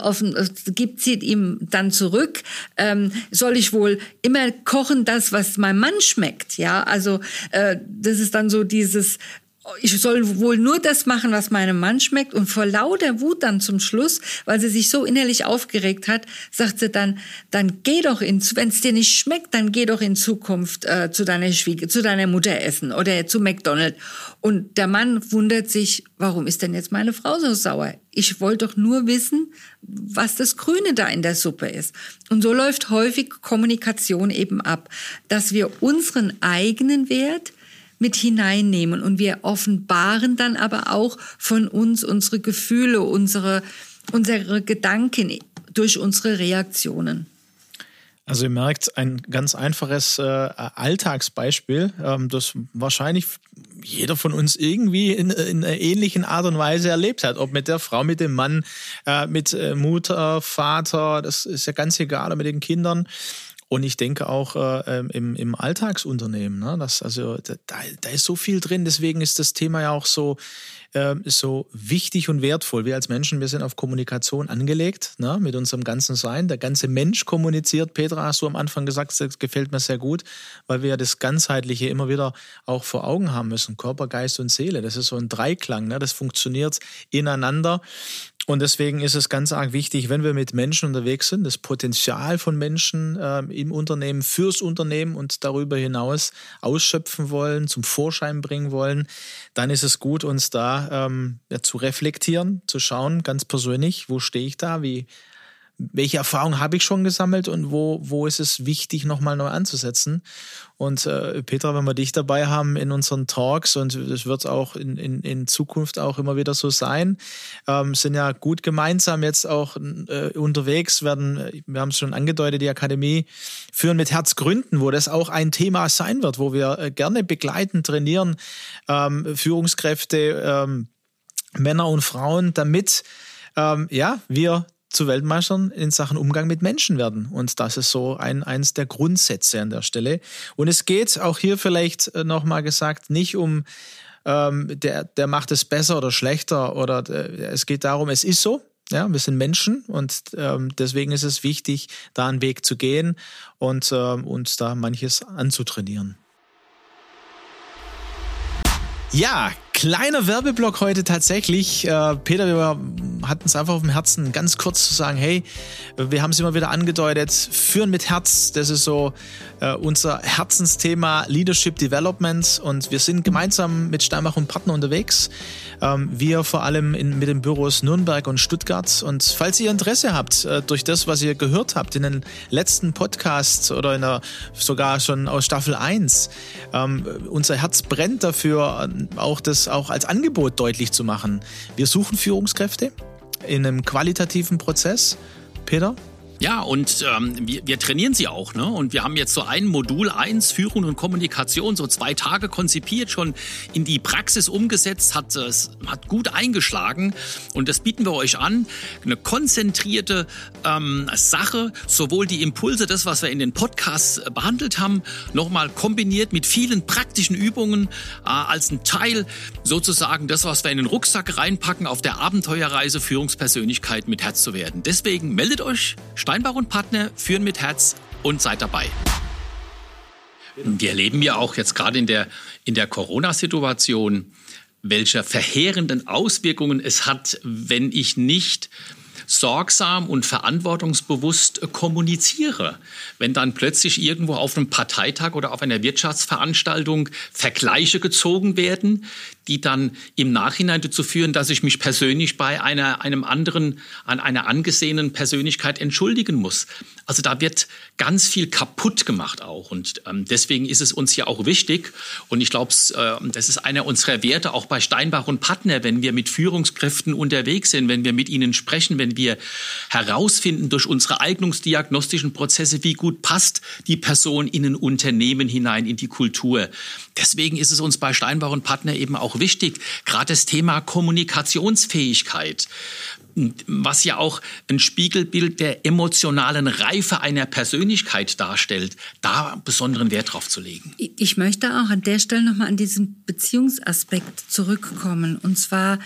S2: offen, äh, gibt sie ihm dann zurück, ähm, soll ich wohl immer kochen das, was meinem Mann schmeckt, ja, also äh, das ist dann so dieses, ich soll wohl nur das machen, was meinem Mann schmeckt. Und vor lauter Wut dann zum Schluss, weil sie sich so innerlich aufgeregt hat, sagt sie dann, dann geh doch in, wenn es dir nicht schmeckt, dann geh doch in Zukunft äh, zu deiner Schwiege, zu deiner Mutter essen oder zu McDonald's. Und der Mann wundert sich, warum ist denn jetzt meine Frau so sauer? Ich wollte doch nur wissen, was das Grüne da in der Suppe ist. Und so läuft häufig Kommunikation eben ab, dass wir unseren eigenen Wert mit hineinnehmen. Und wir offenbaren dann aber auch von uns unsere Gefühle, unsere, unsere Gedanken durch unsere Reaktionen.
S1: Also ihr merkt, ein ganz einfaches äh, Alltagsbeispiel, ähm, das wahrscheinlich jeder von uns irgendwie in, in, einer ähnlichen Art und Weise erlebt hat. Ob mit der Frau, mit dem Mann, äh, mit äh, Mutter, Vater, das ist ja ganz egal, oder mit den Kindern. Und ich denke auch äh, ähm, im, im Alltagsunternehmen, ne? das, also da, da ist so viel drin. Deswegen ist das Thema ja auch so, äh, so wichtig und wertvoll. Wir als Menschen, wir sind auf Kommunikation angelegt, ne? mit unserem ganzen Sein. Der ganze Mensch kommuniziert. Petra, hast du am Anfang gesagt, das gefällt mir sehr gut, weil wir ja das Ganzheitliche immer wieder auch vor Augen haben müssen. Körper, Geist und Seele. Das ist so ein Dreiklang. Ne? Das funktioniert ineinander. Und deswegen ist es ganz arg wichtig, wenn wir mit Menschen unterwegs sind, das Potenzial von Menschen äh, im Unternehmen, fürs Unternehmen und darüber hinaus ausschöpfen wollen, zum Vorschein bringen wollen, dann ist es gut, uns da ähm, ja, zu reflektieren, zu schauen, ganz persönlich, wo stehe ich da, wie welche Erfahrungen habe ich schon gesammelt und wo, wo ist es wichtig, nochmal neu anzusetzen. Und äh, Petra, wenn wir dich dabei haben in unseren Talks und es wird auch in, in, in Zukunft auch immer wieder so sein, ähm, sind ja gut gemeinsam jetzt auch äh, unterwegs, werden, wir haben es schon angedeutet, die Akademie führen mit Herzgründen, wo das auch ein Thema sein wird, wo wir äh, gerne begleiten, trainieren, ähm, Führungskräfte, ähm, Männer und Frauen, damit ähm, ja, wir zu Weltmeistern in Sachen Umgang mit Menschen werden. Und das ist so ein, eins der Grundsätze an der Stelle. Und es geht auch hier vielleicht äh, nochmal gesagt, nicht um, ähm, der, der macht es besser oder schlechter oder äh, es geht darum, es ist so. Ja, wir sind Menschen und ähm, deswegen ist es wichtig, da einen Weg zu gehen und ähm, uns da manches anzutrainieren. Ja, Kleiner Werbeblock heute tatsächlich. Äh, Peter, wir hatten es einfach auf dem Herzen, ganz kurz zu sagen, hey, wir haben es immer wieder angedeutet, führen mit Herz, das ist so äh, unser Herzensthema Leadership Development und wir sind gemeinsam mit Steinbach und Partner unterwegs. Ähm, wir vor allem in, mit den Büros Nürnberg und Stuttgart und falls ihr Interesse habt, äh, durch das, was ihr gehört habt in den letzten Podcasts oder der, sogar schon aus Staffel 1, ähm, unser Herz brennt dafür, auch das auch als Angebot deutlich zu machen. Wir suchen Führungskräfte in einem qualitativen Prozess. Peter?
S3: Ja, und ähm, wir, wir trainieren sie auch. Ne? Und wir haben jetzt so ein Modul 1, Führung und Kommunikation, so zwei Tage konzipiert, schon in die Praxis umgesetzt, hat, äh, hat gut eingeschlagen. Und das bieten wir euch an. Eine konzentrierte ähm, Sache, sowohl die Impulse, das, was wir in den Podcasts äh, behandelt haben, nochmal kombiniert mit vielen praktischen Übungen äh, als ein Teil sozusagen das, was wir in den Rucksack reinpacken, auf der Abenteuerreise Führungspersönlichkeit mit Herz zu werden. Deswegen meldet euch. Steinbach und Partner führen mit Herz und seid dabei. Wir erleben ja auch jetzt gerade in der, in der Corona-Situation, welche verheerenden Auswirkungen es hat, wenn ich nicht sorgsam und verantwortungsbewusst kommuniziere. Wenn dann plötzlich irgendwo auf einem Parteitag oder auf einer Wirtschaftsveranstaltung Vergleiche gezogen werden, die dann im Nachhinein dazu führen, dass ich mich persönlich bei einer, einem anderen, an einer angesehenen Persönlichkeit entschuldigen muss. Also da wird ganz viel kaputt gemacht auch. Und ähm, deswegen ist es uns ja auch wichtig. Und ich glaube, äh, das ist einer unserer Werte auch bei Steinbach und Partner, wenn wir mit Führungskräften unterwegs sind, wenn wir mit ihnen sprechen, wenn wir herausfinden durch unsere eignungsdiagnostischen Prozesse, wie gut passt die Person in ein Unternehmen hinein, in die Kultur. Deswegen ist es uns bei Steinbach und Partner eben auch wichtig, gerade das Thema Kommunikationsfähigkeit was ja auch ein Spiegelbild der emotionalen Reife einer Persönlichkeit darstellt, da besonderen Wert drauf zu legen.
S2: Ich möchte auch an der Stelle nochmal an diesen Beziehungsaspekt zurückkommen. Und zwar,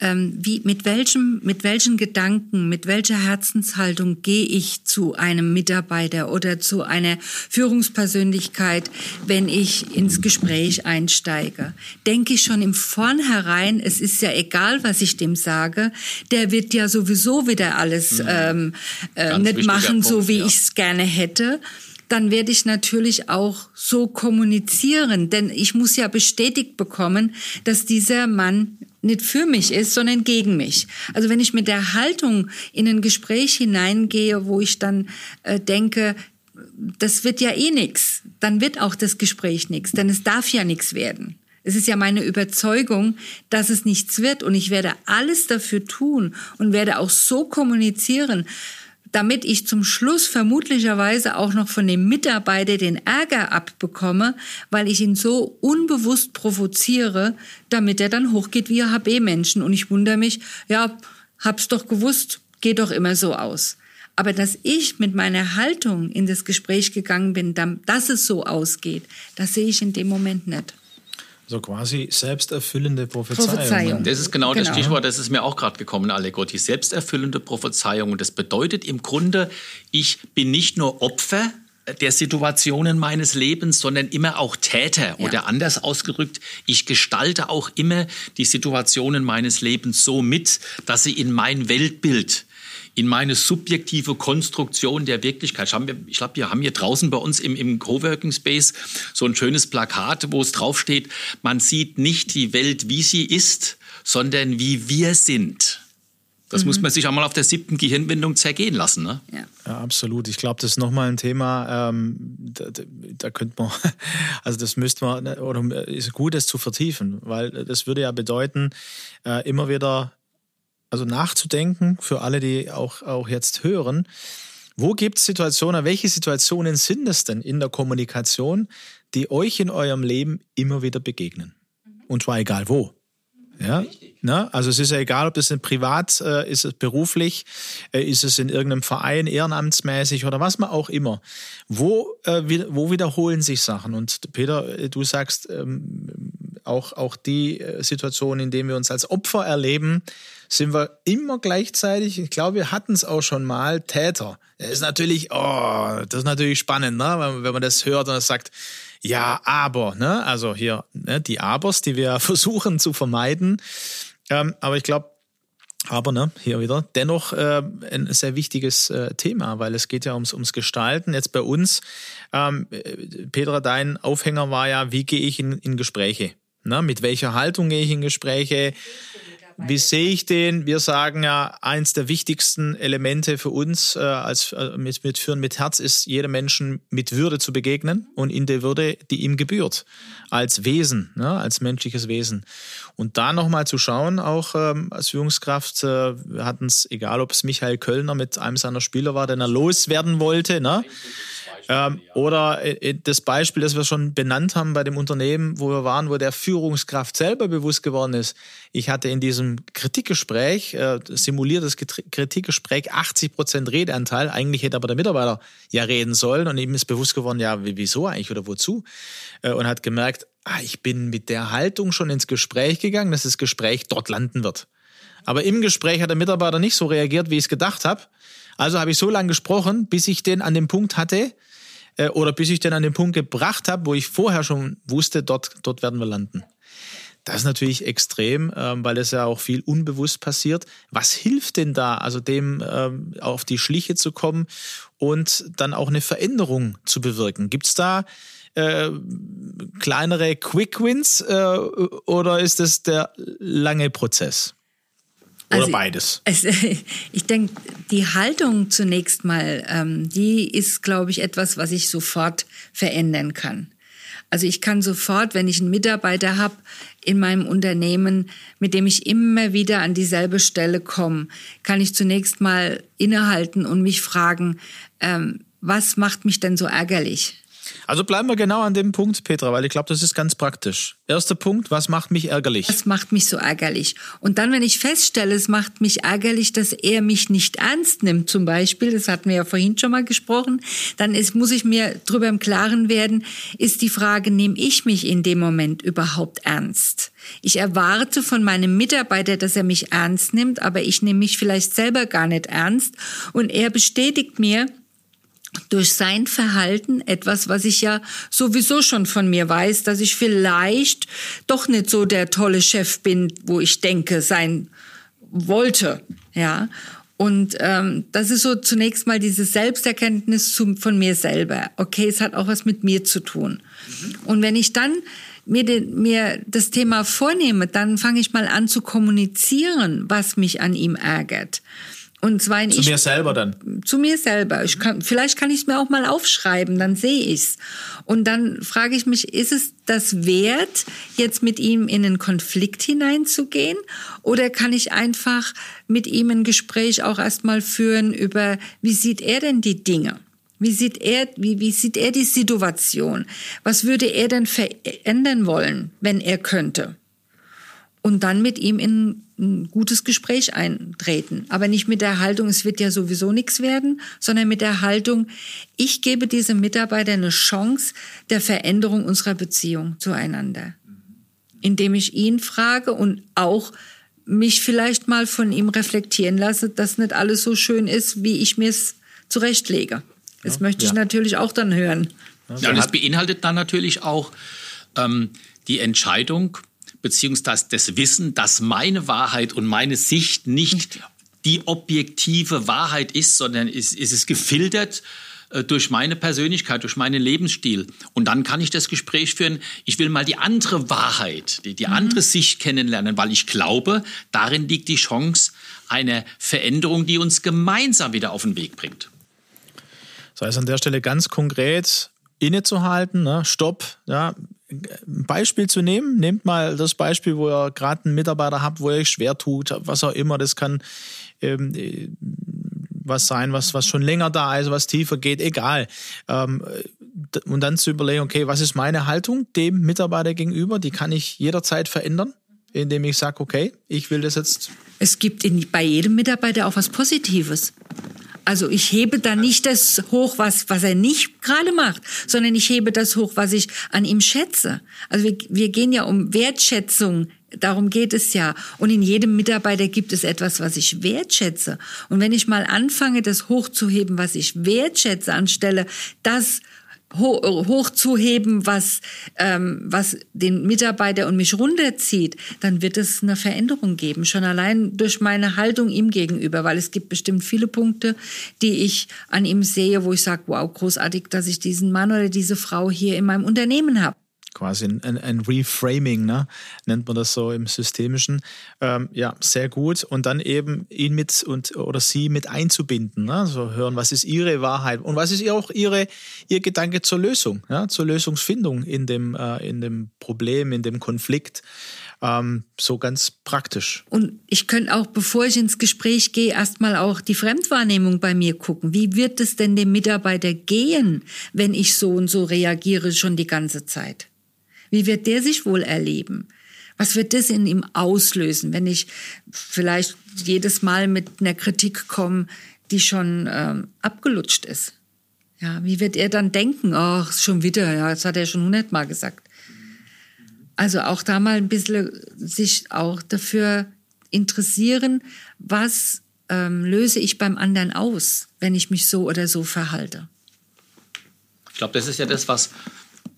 S2: ähm, wie, mit, welchem, mit welchen Gedanken, mit welcher Herzenshaltung gehe ich zu einem Mitarbeiter oder zu einer Führungspersönlichkeit, wenn ich ins Gespräch einsteige? Denke ich schon im Vornherein, es ist ja egal, was ich dem sage, der wird ja sowieso wieder alles mhm. ähm, äh, nicht machen, Punkt, so wie ja. ich es gerne hätte dann werde ich natürlich auch so kommunizieren, denn ich muss ja bestätigt bekommen, dass dieser Mann nicht für mich ist, sondern gegen mich. Also wenn ich mit der Haltung in ein Gespräch hineingehe, wo ich dann äh, denke, das wird ja eh nix, dann wird auch das Gespräch nix, denn es darf ja nix werden. Es ist ja meine Überzeugung, dass es nichts wird und ich werde alles dafür tun und werde auch so kommunizieren, damit ich zum Schluss vermutlicherweise auch noch von dem Mitarbeiter den Ärger abbekomme, weil ich ihn so unbewusst provoziere, damit er dann hochgeht wie HB-Menschen. Und ich wundere mich, ja, hab's doch gewusst, geht doch immer so aus. Aber dass ich mit meiner Haltung in das Gespräch gegangen bin, dass es so ausgeht, das sehe ich in dem Moment nicht.
S1: So quasi selbsterfüllende Prophezeiung.
S3: Prophezeiung. Das ist genau, genau. das Stichwort, das ist mir auch gerade gekommen, Allegor. Die selbsterfüllende Prophezeiung. Und das bedeutet im Grunde, ich bin nicht nur Opfer der Situationen meines Lebens, sondern immer auch Täter. Ja. Oder anders ausgedrückt, ich gestalte auch immer die Situationen meines Lebens so mit, dass sie in mein Weltbild in meine subjektive Konstruktion der Wirklichkeit. Ich glaube, wir haben hier draußen bei uns im, im Coworking Space so ein schönes Plakat, wo es draufsteht, man sieht nicht die Welt, wie sie ist, sondern wie wir sind. Das mhm. muss man sich auch mal auf der siebten Gehirnwindung zergehen lassen. Ne?
S1: Ja. ja absolut. Ich glaube, das ist nochmal ein Thema, ähm, da, da, könnte man, also das müsste man, oder ist gut, das zu vertiefen, weil das würde ja bedeuten, äh, immer wieder also nachzudenken für alle, die auch, auch jetzt hören. Wo gibt es Situationen, welche Situationen sind es denn in der Kommunikation, die euch in eurem Leben immer wieder begegnen? Und zwar egal wo. Ja, ne? also es ist ja egal, ob das in privat äh, ist, es beruflich, äh, ist es in irgendeinem Verein ehrenamtsmäßig oder was man auch immer. Wo, äh, wo wiederholen sich Sachen? Und Peter, äh, du sagst ähm, auch auch die äh, Situation, in der wir uns als Opfer erleben, sind wir immer gleichzeitig, ich glaube, wir hatten es auch schon mal, Täter. Das ist natürlich, oh, das ist natürlich spannend, ne? wenn, wenn man das hört und sagt, ja, aber, ne? Also hier, ne, die Abers, die wir versuchen zu vermeiden. Ähm, aber ich glaube, aber ne, hier wieder, dennoch äh, ein sehr wichtiges äh, Thema, weil es geht ja ums, ums Gestalten. Jetzt bei uns, ähm, Petra, dein Aufhänger war ja, wie gehe ich in, in Gespräche? Ne? Mit welcher Haltung gehe ich in Gespräche? Wie sehe ich den? Wir sagen ja, eins der wichtigsten Elemente für uns äh, als äh, mit, mit Führen mit Herz ist, jedem Menschen mit Würde zu begegnen und in der Würde, die ihm gebührt, als Wesen, ne, als menschliches Wesen. Und da nochmal zu schauen, auch ähm, als Führungskraft, äh, wir hatten es, egal ob es Michael Kölner mit einem seiner Spieler war, den er loswerden wollte, ne? Ähm, oder äh, äh, das Beispiel, das wir schon benannt haben bei dem Unternehmen, wo wir waren, wo der Führungskraft selber bewusst geworden ist. Ich hatte in diesem Kritikgespräch, äh, simuliertes Kritikgespräch, 80 Prozent Redeanteil. Eigentlich hätte aber der Mitarbeiter ja reden sollen und ihm ist bewusst geworden, ja, wieso eigentlich oder wozu? Äh, und hat gemerkt, ah, ich bin mit der Haltung schon ins Gespräch gegangen, dass das Gespräch dort landen wird. Aber im Gespräch hat der Mitarbeiter nicht so reagiert, wie ich es gedacht habe. Also habe ich so lange gesprochen, bis ich den an dem Punkt hatte, äh, oder bis ich dann an den Punkt gebracht habe, wo ich vorher schon wusste, dort, dort werden wir landen. Das ist natürlich extrem, ähm, weil es ja auch viel unbewusst passiert. Was hilft denn da, also dem ähm, auf die Schliche zu kommen und dann auch eine Veränderung zu bewirken? Gibt es da äh, kleinere Quick Wins äh, oder ist es der lange Prozess? Oder also, beides?
S2: Es, ich denke, die Haltung zunächst mal, ähm, die ist, glaube ich, etwas, was ich sofort verändern kann. Also ich kann sofort, wenn ich einen Mitarbeiter habe in meinem Unternehmen, mit dem ich immer wieder an dieselbe Stelle komme, kann ich zunächst mal innehalten und mich fragen, ähm, was macht mich denn so ärgerlich?
S1: Also bleiben wir genau an dem Punkt, Petra, weil ich glaube, das ist ganz praktisch. Erster Punkt, was macht mich ärgerlich?
S2: Was macht mich so ärgerlich? Und dann, wenn ich feststelle, es macht mich ärgerlich, dass er mich nicht ernst nimmt, zum Beispiel, das hatten wir ja vorhin schon mal gesprochen, dann ist, muss ich mir darüber im Klaren werden, ist die Frage, nehme ich mich in dem Moment überhaupt ernst? Ich erwarte von meinem Mitarbeiter, dass er mich ernst nimmt, aber ich nehme mich vielleicht selber gar nicht ernst und er bestätigt mir, durch sein Verhalten etwas, was ich ja sowieso schon von mir weiß, dass ich vielleicht doch nicht so der tolle Chef bin, wo ich denke sein wollte, ja. Und ähm, das ist so zunächst mal diese Selbsterkenntnis zu, von mir selber. Okay, es hat auch was mit mir zu tun. Mhm. Und wenn ich dann mir, den, mir das Thema vornehme, dann fange ich mal an zu kommunizieren, was mich an ihm ärgert. Und zwar in
S1: zu ich, mir selber dann.
S2: Zu mir selber. Ich kann, vielleicht kann ich es mir auch mal aufschreiben, dann sehe ich's. Und dann frage ich mich, ist es das wert, jetzt mit ihm in einen Konflikt hineinzugehen? Oder kann ich einfach mit ihm ein Gespräch auch erstmal führen über, wie sieht er denn die Dinge? Wie sieht er, wie, wie sieht er die Situation? Was würde er denn verändern wollen, wenn er könnte? Und dann mit ihm in ein gutes Gespräch eintreten. Aber nicht mit der Haltung, es wird ja sowieso nichts werden, sondern mit der Haltung, ich gebe diesem Mitarbeiter eine Chance der Veränderung unserer Beziehung zueinander. Indem ich ihn frage und auch mich vielleicht mal von ihm reflektieren lasse, dass nicht alles so schön ist, wie ich mir es zurechtlege. Das ja, möchte ich ja. natürlich auch dann hören.
S3: Ja, und das beinhaltet dann natürlich auch ähm, die Entscheidung, beziehungsweise das Wissen, dass meine Wahrheit und meine Sicht nicht die objektive Wahrheit ist, sondern ist, ist es gefiltert äh, durch meine Persönlichkeit, durch meinen Lebensstil. Und dann kann ich das Gespräch führen, ich will mal die andere Wahrheit, die, die mhm. andere Sicht kennenlernen, weil ich glaube, darin liegt die Chance einer Veränderung, die uns gemeinsam wieder auf den Weg bringt.
S1: Das heißt an der Stelle ganz konkret innezuhalten, ne? Stopp, ja, ein Beispiel zu nehmen. Nehmt mal das Beispiel, wo ihr gerade einen Mitarbeiter habt, wo ihr euch schwer tut, was auch immer. Das kann ähm, was sein, was, was schon länger da ist, was tiefer geht, egal. Ähm, und dann zu überlegen, okay, was ist meine Haltung dem Mitarbeiter gegenüber? Die kann ich jederzeit verändern, indem ich sage, okay, ich will das jetzt.
S2: Es gibt in, bei jedem Mitarbeiter auch was Positives. Also ich hebe da nicht das hoch, was, was er nicht gerade macht, sondern ich hebe das hoch, was ich an ihm schätze. Also wir, wir gehen ja um Wertschätzung Darum geht es ja. Und in jedem Mitarbeiter gibt es etwas, was ich wertschätze. Und wenn ich mal anfange, das hochzuheben, was ich wertschätze, anstelle das hochzuheben, was, ähm, was den Mitarbeiter und mich runterzieht, dann wird es eine Veränderung geben. Schon allein durch meine Haltung ihm gegenüber, weil es gibt bestimmt viele Punkte, die ich an ihm sehe, wo ich sage, wow, großartig, dass ich diesen Mann oder diese Frau hier in meinem Unternehmen habe
S1: quasi ein, ein, Reframing, ne? nennt man das so im Systemischen. Ähm, ja, sehr gut. Und dann eben ihn mit und oder sie mit einzubinden. Ne? So hören, was ist ihre Wahrheit und was ist auch ihre, ihr Gedanke zur Lösung, ja? zur Lösungsfindung in dem, äh, in dem Problem, in dem Konflikt. Ähm, so ganz praktisch.
S2: Und ich könnte auch, bevor ich ins Gespräch gehe, erstmal auch die Fremdwahrnehmung bei mir gucken. Wie wird es denn dem Mitarbeiter gehen, wenn ich so und so reagiere schon die ganze Zeit? Wie wird der sich wohl erleben? Was wird das in ihm auslösen, wenn ich vielleicht jedes Mal mit einer Kritik komme, die schon ähm, abgelutscht ist? Ja, wie wird er dann denken? Ach, schon wieder, ja, das hat er schon hundertmal gesagt. Also auch da mal ein bisschen sich auch dafür interessieren, was ähm, löse ich beim anderen aus, wenn ich mich so oder so verhalte.
S3: Ich glaube, das ist ja das, was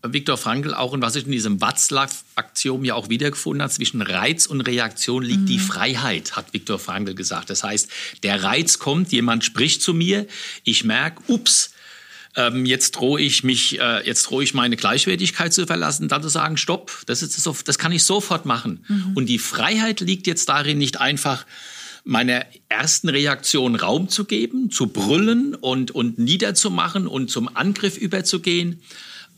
S3: Viktor Frankl auch und was ich in diesem Watzlaw-Aktion ja auch wiedergefunden hat, zwischen Reiz und Reaktion liegt mhm. die Freiheit, hat Viktor Frankl gesagt. Das heißt, der Reiz kommt, jemand spricht zu mir, ich merke, ups, ähm, jetzt drohe ich mich, äh, jetzt drohe ich meine Gleichwertigkeit zu verlassen, dann zu sagen, stopp, das ist so, das kann ich sofort machen. Mhm. Und die Freiheit liegt jetzt darin, nicht einfach meiner ersten Reaktion Raum zu geben, zu brüllen und, und niederzumachen und zum Angriff überzugehen,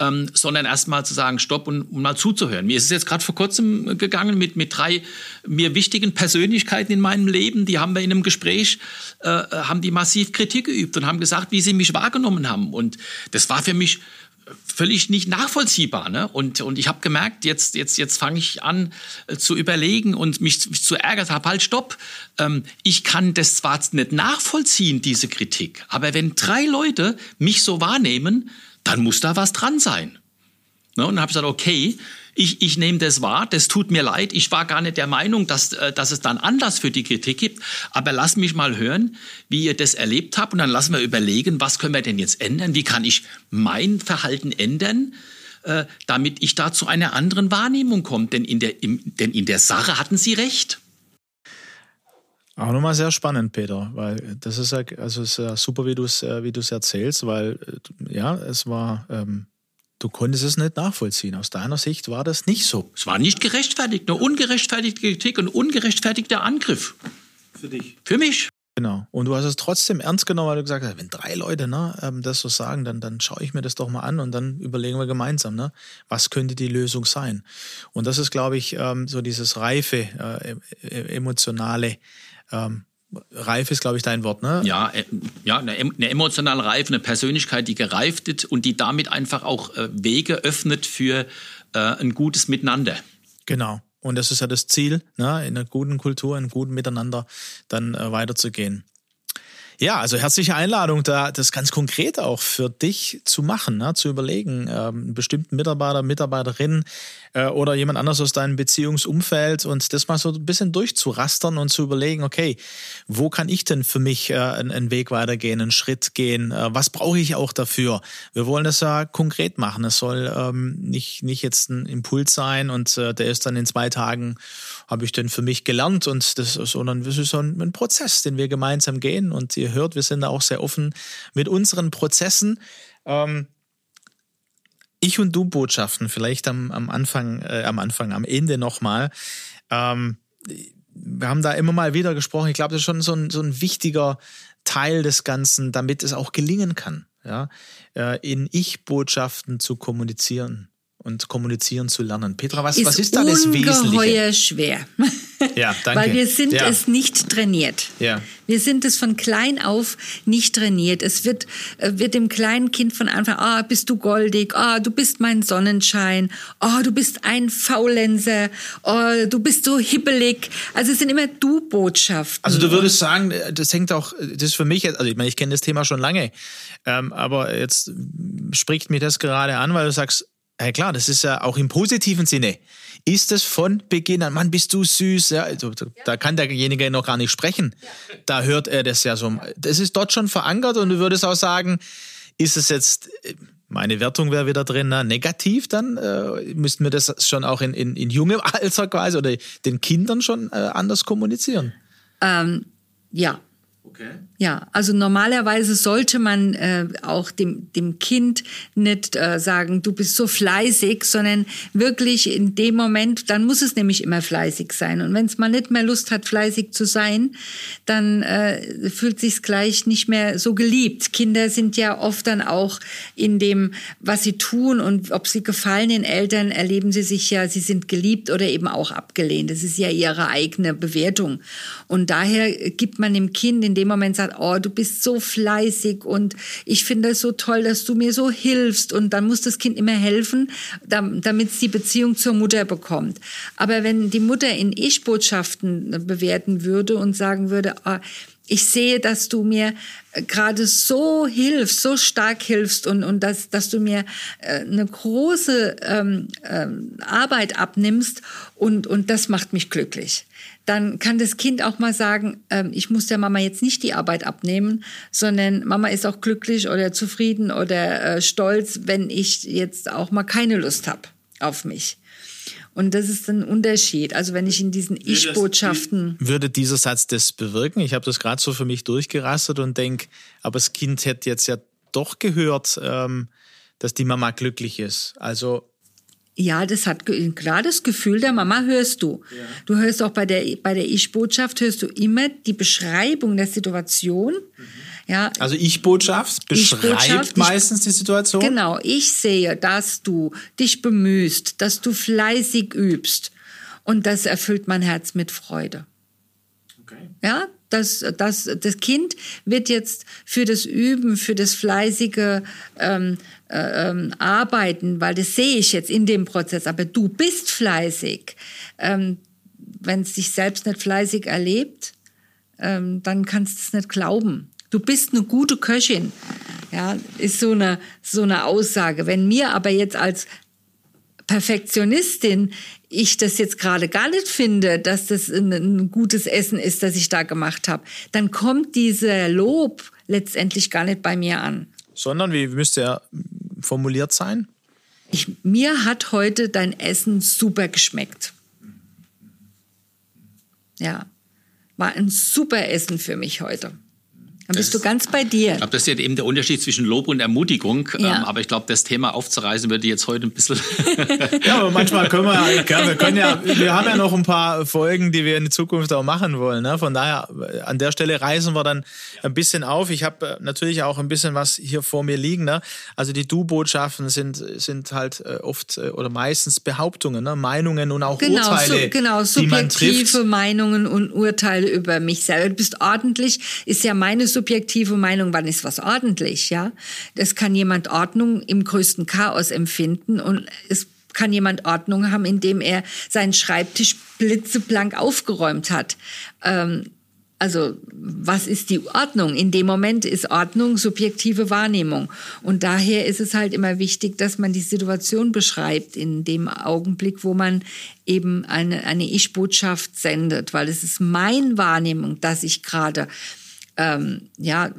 S3: ähm, sondern erstmal zu sagen, stopp und, und, mal zuzuhören. Mir ist es jetzt gerade vor kurzem gegangen mit, mit drei mir wichtigen Persönlichkeiten in meinem Leben, die haben wir in einem Gespräch, äh, haben die massiv Kritik geübt und haben gesagt, wie sie mich wahrgenommen haben. Und das war für mich völlig nicht nachvollziehbar. Ne? Und, und ich habe gemerkt, jetzt, jetzt, jetzt fange ich an äh, zu überlegen und mich, mich zu ärgern, habe halt stopp. Ähm, ich kann das zwar nicht nachvollziehen, diese Kritik, aber wenn drei Leute mich so wahrnehmen, dann muss da was dran sein. Ne? Und dann habe ich gesagt, okay, ich, ich nehme das wahr, das tut mir leid, ich war gar nicht der Meinung, dass, äh, dass es dann Anlass für die Kritik gibt, aber lass mich mal hören, wie ihr das erlebt habt und dann lassen wir überlegen, was können wir denn jetzt ändern, wie kann ich mein Verhalten ändern, äh, damit ich da zu einer anderen Wahrnehmung komme, denn in der, im, denn in der Sache hatten sie recht.
S1: Auch nochmal sehr spannend, Peter, weil das ist ja, also ist ja super, wie du es äh, wie erzählst, weil äh, ja, es war, ähm, du konntest es nicht nachvollziehen. Aus deiner Sicht war das nicht so.
S3: Es war nicht gerechtfertigt, eine ungerechtfertigte Kritik und ungerechtfertigter Angriff.
S1: Für dich.
S3: Für mich.
S1: Genau. Und du hast es trotzdem ernst genommen, weil du gesagt hast, wenn drei Leute ne, ähm, das so sagen, dann, dann schaue ich mir das doch mal an und dann überlegen wir gemeinsam, ne, was könnte die Lösung sein. Und das ist, glaube ich, ähm, so dieses reife, äh, e-, emotionale ähm, Reif ist, glaube ich, dein Wort, ne?
S3: Ja, äh, ja eine, eine emotionale Reife, eine Persönlichkeit, die gereift ist und die damit einfach auch äh, Wege öffnet für äh, ein gutes Miteinander.
S1: Genau. Und das ist ja das Ziel, ne? in einer guten Kultur, in einem guten Miteinander dann äh, weiterzugehen. Ja, also herzliche Einladung, da das ganz konkret auch für dich zu machen, ne? zu überlegen, ähm, einen bestimmten Mitarbeiter, Mitarbeiterin äh, oder jemand anders aus deinem Beziehungsumfeld und das mal so ein bisschen durchzurastern und zu überlegen, okay, wo kann ich denn für mich äh, einen, einen, Weg weitergehen, einen Schritt gehen? Äh, was brauche ich auch dafür? Wir wollen das ja konkret machen. Es soll ähm, nicht, nicht jetzt ein Impuls sein und äh, der ist dann in zwei Tagen, habe ich denn für mich gelernt und das, sondern das ist so ein, ein Prozess, den wir gemeinsam gehen und ihr hört, wir sind da auch sehr offen mit unseren Prozessen. Ähm, ich und du Botschaften, vielleicht am, am Anfang, äh, am Anfang, am Ende nochmal. Ähm, wir haben da immer mal wieder gesprochen. Ich glaube, das ist schon so ein, so ein wichtiger Teil des Ganzen, damit es auch gelingen kann, ja, äh, in Ich-Botschaften zu kommunizieren und kommunizieren zu lernen. Petra, was ist, was ist da das Wesentliche?
S2: Ungeheuer schwer.
S1: Ja, danke.
S2: Weil wir sind ja. es nicht trainiert.
S1: Ja.
S2: Wir sind es von klein auf nicht trainiert. Es wird, äh, wird dem kleinen Kind von Anfang, ah, bist du goldig, ah, du bist mein Sonnenschein, ah, du bist ein Faulenzer, ah, du bist so hibbelig. Also es sind immer Du-Botschaften.
S1: Also du würdest sagen, das hängt auch, das ist für mich, also ich meine, ich kenne das Thema schon lange, ähm, aber jetzt spricht mir das gerade an, weil du sagst, ja klar, das ist ja auch im positiven Sinne. Ist es von Beginn an, Mann, bist du süß, ja, also, da kann derjenige noch gar nicht sprechen. Da hört er das ja so. Das ist dort schon verankert und du würdest auch sagen, ist es jetzt, Meine Wertung wäre wieder drin, na, negativ, dann äh, müssten wir das schon auch in, in, in jungem Alter quasi oder den Kindern schon äh, anders kommunizieren.
S2: Ähm, ja, Okay. Ja, also normalerweise sollte man äh, auch dem, dem Kind nicht äh, sagen, du bist so fleißig, sondern wirklich in dem Moment, dann muss es nämlich immer fleißig sein. Und wenn es mal nicht mehr Lust hat, fleißig zu sein, dann äh, fühlt sich's gleich nicht mehr so geliebt. Kinder sind ja oft dann auch in dem, was sie tun und ob sie gefallen den Eltern, erleben sie sich ja, sie sind geliebt oder eben auch abgelehnt. Das ist ja ihre eigene Bewertung. Und daher gibt man dem Kind in dem Moment sagt, oh, du bist so fleißig und ich finde es so toll, dass du mir so hilfst. Und dann muss das Kind immer helfen, damit es die Beziehung zur Mutter bekommt. Aber wenn die Mutter in Ich-Botschaften bewerten würde und sagen würde, oh, ich sehe, dass du mir äh, gerade so hilfst, so stark hilfst und, und dass, dass du mir äh, eine große ähm, ähm, Arbeit abnimmst und, und das macht mich glücklich dann kann das Kind auch mal sagen, ähm, ich muss der Mama jetzt nicht die Arbeit abnehmen, sondern Mama ist auch glücklich oder zufrieden oder äh, stolz, wenn ich jetzt auch mal keine Lust habe auf mich. Und das ist ein Unterschied. Also wenn ich in diesen Ich-Botschaften.
S1: Würde dieser Satz das bewirken? Ich habe das gerade so für mich durchgerastet und denke, aber das Kind hätte jetzt ja doch gehört, ähm, dass die Mama glücklich ist. Also
S2: ja, das hat klar das Gefühl der Mama hörst du. Ja. Du hörst auch bei der bei der Ich-Botschaft hörst du immer die Beschreibung der Situation. Mhm.
S1: Ja. Also Ich-Botschaft beschreibt ich meistens die Situation.
S2: Genau, ich sehe, dass du dich bemühst, dass du fleißig übst und das erfüllt mein Herz mit Freude. Okay. Ja, das, das, das Kind wird jetzt für das Üben, für das fleißige ähm, äh, ähm, Arbeiten, weil das sehe ich jetzt in dem Prozess, aber du bist fleißig. Ähm, Wenn es dich selbst nicht fleißig erlebt, ähm, dann kannst du es nicht glauben. Du bist eine gute Köchin. Ja, ist so eine, so eine Aussage. Wenn mir aber jetzt als Perfektionistin ich das jetzt gerade gar nicht finde, dass das ein, ein gutes Essen ist, das ich da gemacht habe, dann kommt dieser Lob letztendlich gar nicht bei mir an.
S1: Sondern wie müsste er formuliert sein?
S2: Ich, mir hat heute dein Essen super geschmeckt. Ja, war ein super Essen für mich heute. Dann bist das, du ganz bei dir.
S3: Ich glaube, das ist ja eben der Unterschied zwischen Lob und Ermutigung. Ja. Ähm, aber ich glaube, das Thema aufzureißen würde jetzt heute ein bisschen.
S1: ja, aber manchmal können wir, ja, wir können ja, wir haben ja noch ein paar Folgen, die wir in Zukunft auch machen wollen. Ne? Von daher, an der Stelle reisen wir dann ein bisschen auf. Ich habe äh, natürlich auch ein bisschen was hier vor mir liegen. Ne? Also die Du-Botschaften sind, sind halt äh, oft äh, oder meistens Behauptungen, ne? Meinungen und auch genau, Urteile.
S2: So, genau, subjektive Meinungen und Urteile über mich selber. Du bist ordentlich, ist ja meine subjektive Meinung, wann ist was ordentlich, ja? Das kann jemand Ordnung im größten Chaos empfinden und es kann jemand Ordnung haben, indem er seinen Schreibtisch blitzeblank aufgeräumt hat. Ähm, also was ist die Ordnung? In dem Moment ist Ordnung subjektive Wahrnehmung. Und daher ist es halt immer wichtig, dass man die Situation beschreibt in dem Augenblick, wo man eben eine, eine Ich-Botschaft sendet, weil es ist mein Wahrnehmung, dass ich gerade ähm, ja,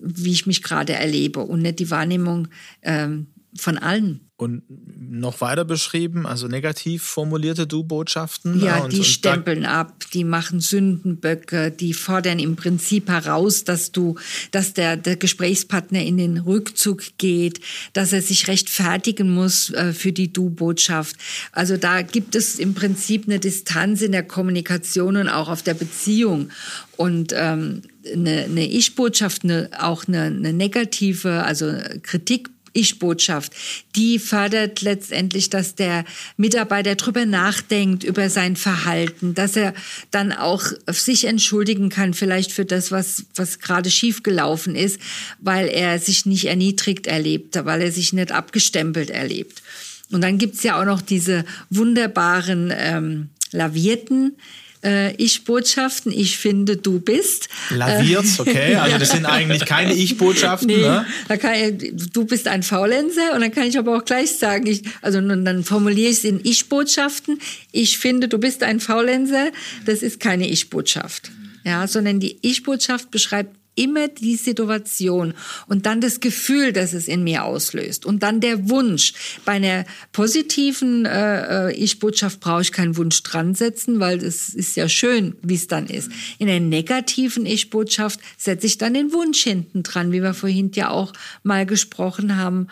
S2: wie ich mich gerade erlebe und nicht die Wahrnehmung ähm, von allen.
S1: Und noch weiter beschrieben, also negativ formulierte Du-Botschaften.
S2: Ja,
S1: und,
S2: die und stempeln ab, die machen Sündenböcke, die fordern im Prinzip heraus, dass du, dass der, der Gesprächspartner in den Rückzug geht, dass er sich rechtfertigen muss äh, für die Du-Botschaft. Also da gibt es im Prinzip eine Distanz in der Kommunikation und auch auf der Beziehung. Und ähm, eine, eine Ich-Botschaft, eine, auch eine, eine negative, also Kritik ich-Botschaft, die fördert letztendlich, dass der Mitarbeiter drüber nachdenkt, über sein Verhalten, dass er dann auch sich entschuldigen kann, vielleicht für das, was, was gerade schiefgelaufen ist, weil er sich nicht erniedrigt erlebt, weil er sich nicht abgestempelt erlebt. Und dann gibt's ja auch noch diese wunderbaren ähm, lavierten äh, Ich-Botschaften, ich finde, du bist.
S1: Laviert, äh, okay. Also das sind eigentlich keine Ich-Botschaften. Nee, ne?
S2: ich, du bist ein Faulenzer und dann kann ich aber auch gleich sagen, ich, also dann formuliere ich es in Ich-Botschaften. Ich finde, du bist ein Faulenzer. Das ist keine Ich-Botschaft. Ja, sondern die Ich-Botschaft beschreibt immer die Situation und dann das Gefühl, das es in mir auslöst und dann der Wunsch. Bei einer positiven äh, äh Ich-Botschaft brauche ich keinen Wunsch dran setzen, weil es ist ja schön, wie es dann ist. In der negativen Ich-Botschaft setze ich dann den Wunsch hinten dran, wie wir vorhin ja auch mal gesprochen haben.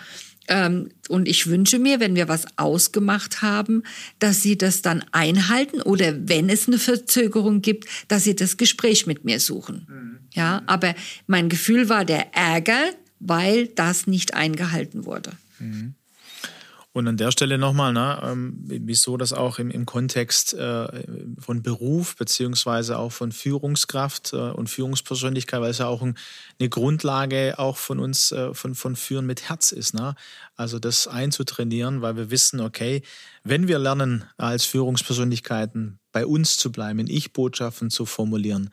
S2: Ähm, und ich wünsche mir, wenn wir was ausgemacht haben, dass Sie das dann einhalten oder wenn es eine Verzögerung gibt, dass Sie das Gespräch mit mir suchen. Mhm. Ja, aber mein Gefühl war der Ärger, weil das nicht eingehalten wurde. Mhm.
S1: Und an der Stelle nochmal, ne, ähm, wieso das auch im, im Kontext äh, von Beruf beziehungsweise auch von Führungskraft äh, und Führungspersönlichkeit, weil es ja auch ein, eine Grundlage auch von uns, äh, von, von Führen mit Herz ist. Ne? Also das einzutrainieren, weil wir wissen, okay, wenn wir lernen, als Führungspersönlichkeiten bei uns zu bleiben, in Ich-Botschaften zu formulieren,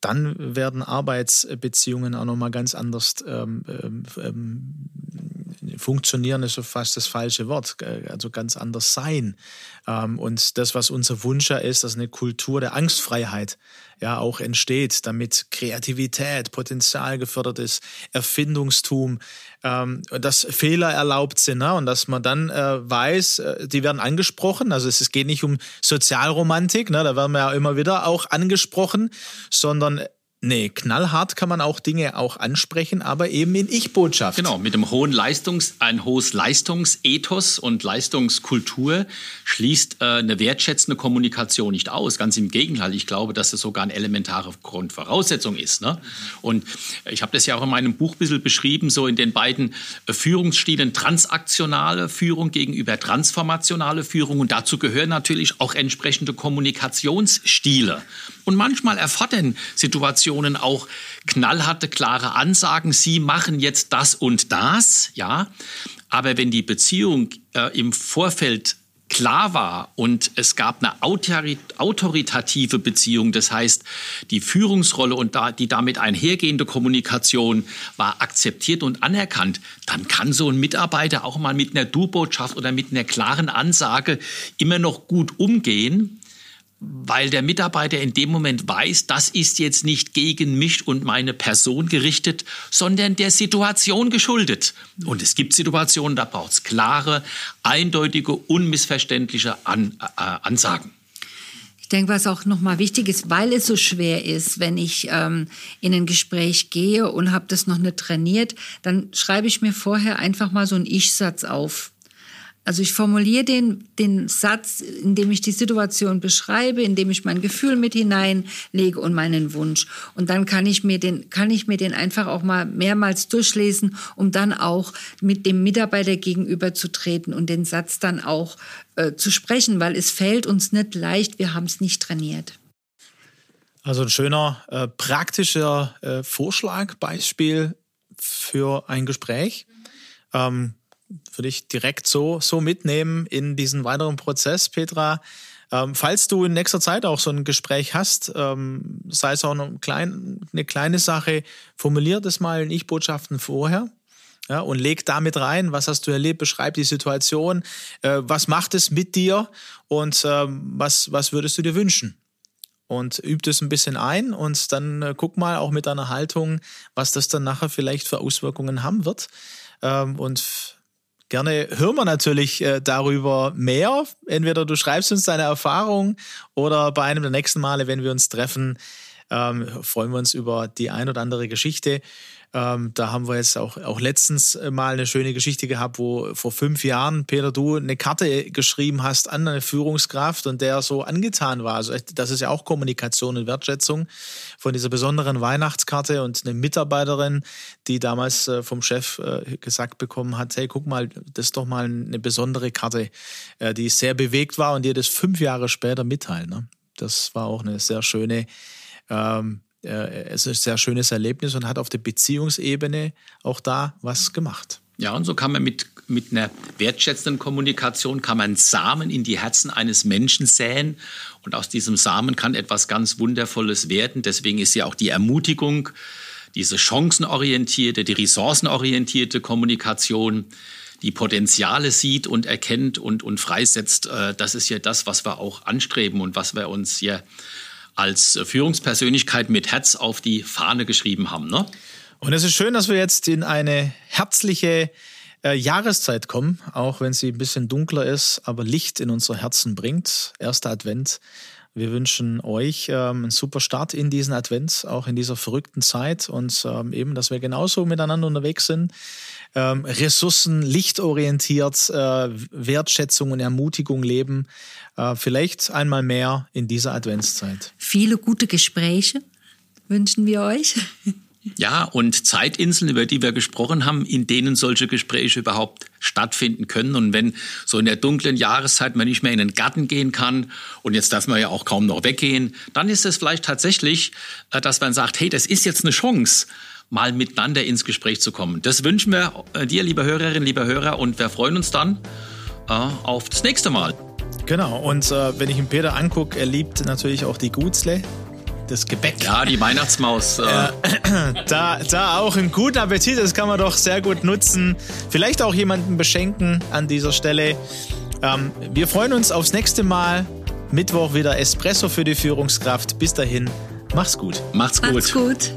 S1: dann werden Arbeitsbeziehungen auch nochmal ganz anders ähm, ähm, ähm funktionieren ist so fast das falsche Wort, also ganz anders sein. Ähm, und das, was unser Wunsch ja ist, dass eine Kultur der Angstfreiheit ja auch entsteht, damit Kreativität, Potenzial gefördert ist, Erfindungstum, ähm, dass Fehler erlaubt sind ne? und dass man dann äh, weiß, äh, die werden angesprochen. Also es, geht nicht um Sozialromantik, ne? da werden wir ja immer wieder auch angesprochen, sondern Nee, knallhart kann man auch Dinge auch ansprechen, aber eben in Ich-Botschaft.
S3: Genau, mit einem hohen Leistungs, ein hohes Leistungsethos und Leistungskultur schließt äh, eine wertschätzende Kommunikation nicht aus. Ganz im Gegenteil, ich glaube, dass das sogar eine elementare Grundvoraussetzung ist. Ne? Und ich habe das ja auch in meinem Buch ein bisschen beschrieben, so in den beiden äh, Führungsstilen transaktionale Führung gegenüber transformationale Führung. Und dazu gehören natürlich auch entsprechende Kommunikationsstile. Und manchmal erfordern Situationen auch knallharte, klare Ansagen. Sie machen jetzt das und das, ja. Aber wenn die Beziehung äh, im Vorfeld klar war und es gab eine autoritative Beziehung, das heißt, die Führungsrolle und die damit einhergehende Kommunikation war akzeptiert und anerkannt, dann kann so ein Mitarbeiter auch mal mit einer Du-Botschaft oder mit einer klaren Ansage immer noch gut umgehen weil der Mitarbeiter in dem Moment weiß, das ist jetzt nicht gegen mich und meine Person gerichtet, sondern der Situation geschuldet. Und es gibt Situationen, da braucht es klare, eindeutige, unmissverständliche An äh, Ansagen.
S2: Ich denke, was auch nochmal wichtig ist, weil es so schwer ist, wenn ich ähm, in ein Gespräch gehe und habe das noch nicht trainiert, dann schreibe ich mir vorher einfach mal so einen Ich-Satz auf. Also ich formuliere den, den Satz, in dem ich die Situation beschreibe, in dem ich mein Gefühl mit hineinlege und meinen Wunsch. Und dann kann ich mir den, kann ich mir den einfach auch mal mehrmals durchlesen, um dann auch mit dem Mitarbeiter gegenüber zu treten und den Satz dann auch äh, zu sprechen, weil es fällt uns nicht leicht, wir haben es nicht trainiert.
S1: Also ein schöner äh, praktischer äh, Vorschlag, Beispiel für ein Gespräch. Ähm, würde ich direkt so, so mitnehmen in diesen weiteren Prozess, Petra. Ähm, falls du in nächster Zeit auch so ein Gespräch hast, ähm, sei es auch eine, klein, eine kleine Sache, formulier das mal in Ich-Botschaften vorher. Ja, und leg damit rein, was hast du erlebt, beschreib die Situation, äh, was macht es mit dir und ähm, was, was würdest du dir wünschen? Und üb das ein bisschen ein und dann äh, guck mal auch mit deiner Haltung, was das dann nachher vielleicht für Auswirkungen haben wird. Ähm, und Gerne hören wir natürlich äh, darüber mehr. Entweder du schreibst uns deine Erfahrung oder bei einem der nächsten Male, wenn wir uns treffen, ähm, freuen wir uns über die ein oder andere Geschichte. Ähm, da haben wir jetzt auch, auch letztens mal eine schöne Geschichte gehabt, wo vor fünf Jahren, Peter, du eine Karte geschrieben hast an eine Führungskraft und der so angetan war. Also das ist ja auch Kommunikation und Wertschätzung von dieser besonderen Weihnachtskarte und eine Mitarbeiterin, die damals äh, vom Chef äh, gesagt bekommen hat, hey, guck mal, das ist doch mal eine besondere Karte, äh, die sehr bewegt war und dir das fünf Jahre später mitteilen. Ne? Das war auch eine sehr schöne ähm, äh, es ist ein sehr schönes Erlebnis und hat auf der Beziehungsebene auch da was gemacht.
S3: Ja, und so kann man mit, mit einer wertschätzenden Kommunikation, kann man Samen in die Herzen eines Menschen säen. Und aus diesem Samen kann etwas ganz Wundervolles werden. Deswegen ist ja auch die Ermutigung, diese chancenorientierte, die ressourcenorientierte Kommunikation, die Potenziale sieht und erkennt und, und freisetzt. Äh, das ist ja das, was wir auch anstreben und was wir uns ja als Führungspersönlichkeit mit Herz auf die Fahne geschrieben haben. Ne?
S1: Und es ist schön, dass wir jetzt in eine herzliche äh, Jahreszeit kommen, auch wenn sie ein bisschen dunkler ist, aber Licht in unser Herzen bringt. Erster Advent. Wir wünschen euch ähm, einen super Start in diesen Advent, auch in dieser verrückten Zeit und ähm, eben, dass wir genauso miteinander unterwegs sind. Ähm, Ressourcen, lichtorientiert, äh, Wertschätzung und Ermutigung leben. Äh, vielleicht einmal mehr in dieser Adventszeit.
S2: Viele gute Gespräche wünschen wir euch.
S3: Ja, und Zeitinseln, über die wir gesprochen haben, in denen solche Gespräche überhaupt stattfinden können. Und wenn so in der dunklen Jahreszeit man nicht mehr in den Garten gehen kann und jetzt darf man ja auch kaum noch weggehen, dann ist es vielleicht tatsächlich, äh, dass man sagt, hey, das ist jetzt eine Chance, mal miteinander ins Gespräch zu kommen. Das wünschen wir äh, dir, liebe Hörerinnen, liebe Hörer, und wir freuen uns dann äh, auf das nächste Mal.
S1: Genau, und äh, wenn ich ihn Peter angucke, er liebt natürlich auch die Gutzle das Gebäck.
S3: Ja, die Weihnachtsmaus. Äh.
S1: da, da auch einen guten Appetit, das kann man doch sehr gut nutzen. Vielleicht auch jemanden beschenken an dieser Stelle. Ähm, wir freuen uns aufs nächste Mal. Mittwoch wieder Espresso für die Führungskraft. Bis dahin, mach's gut.
S3: Macht's gut.
S2: Macht's gut.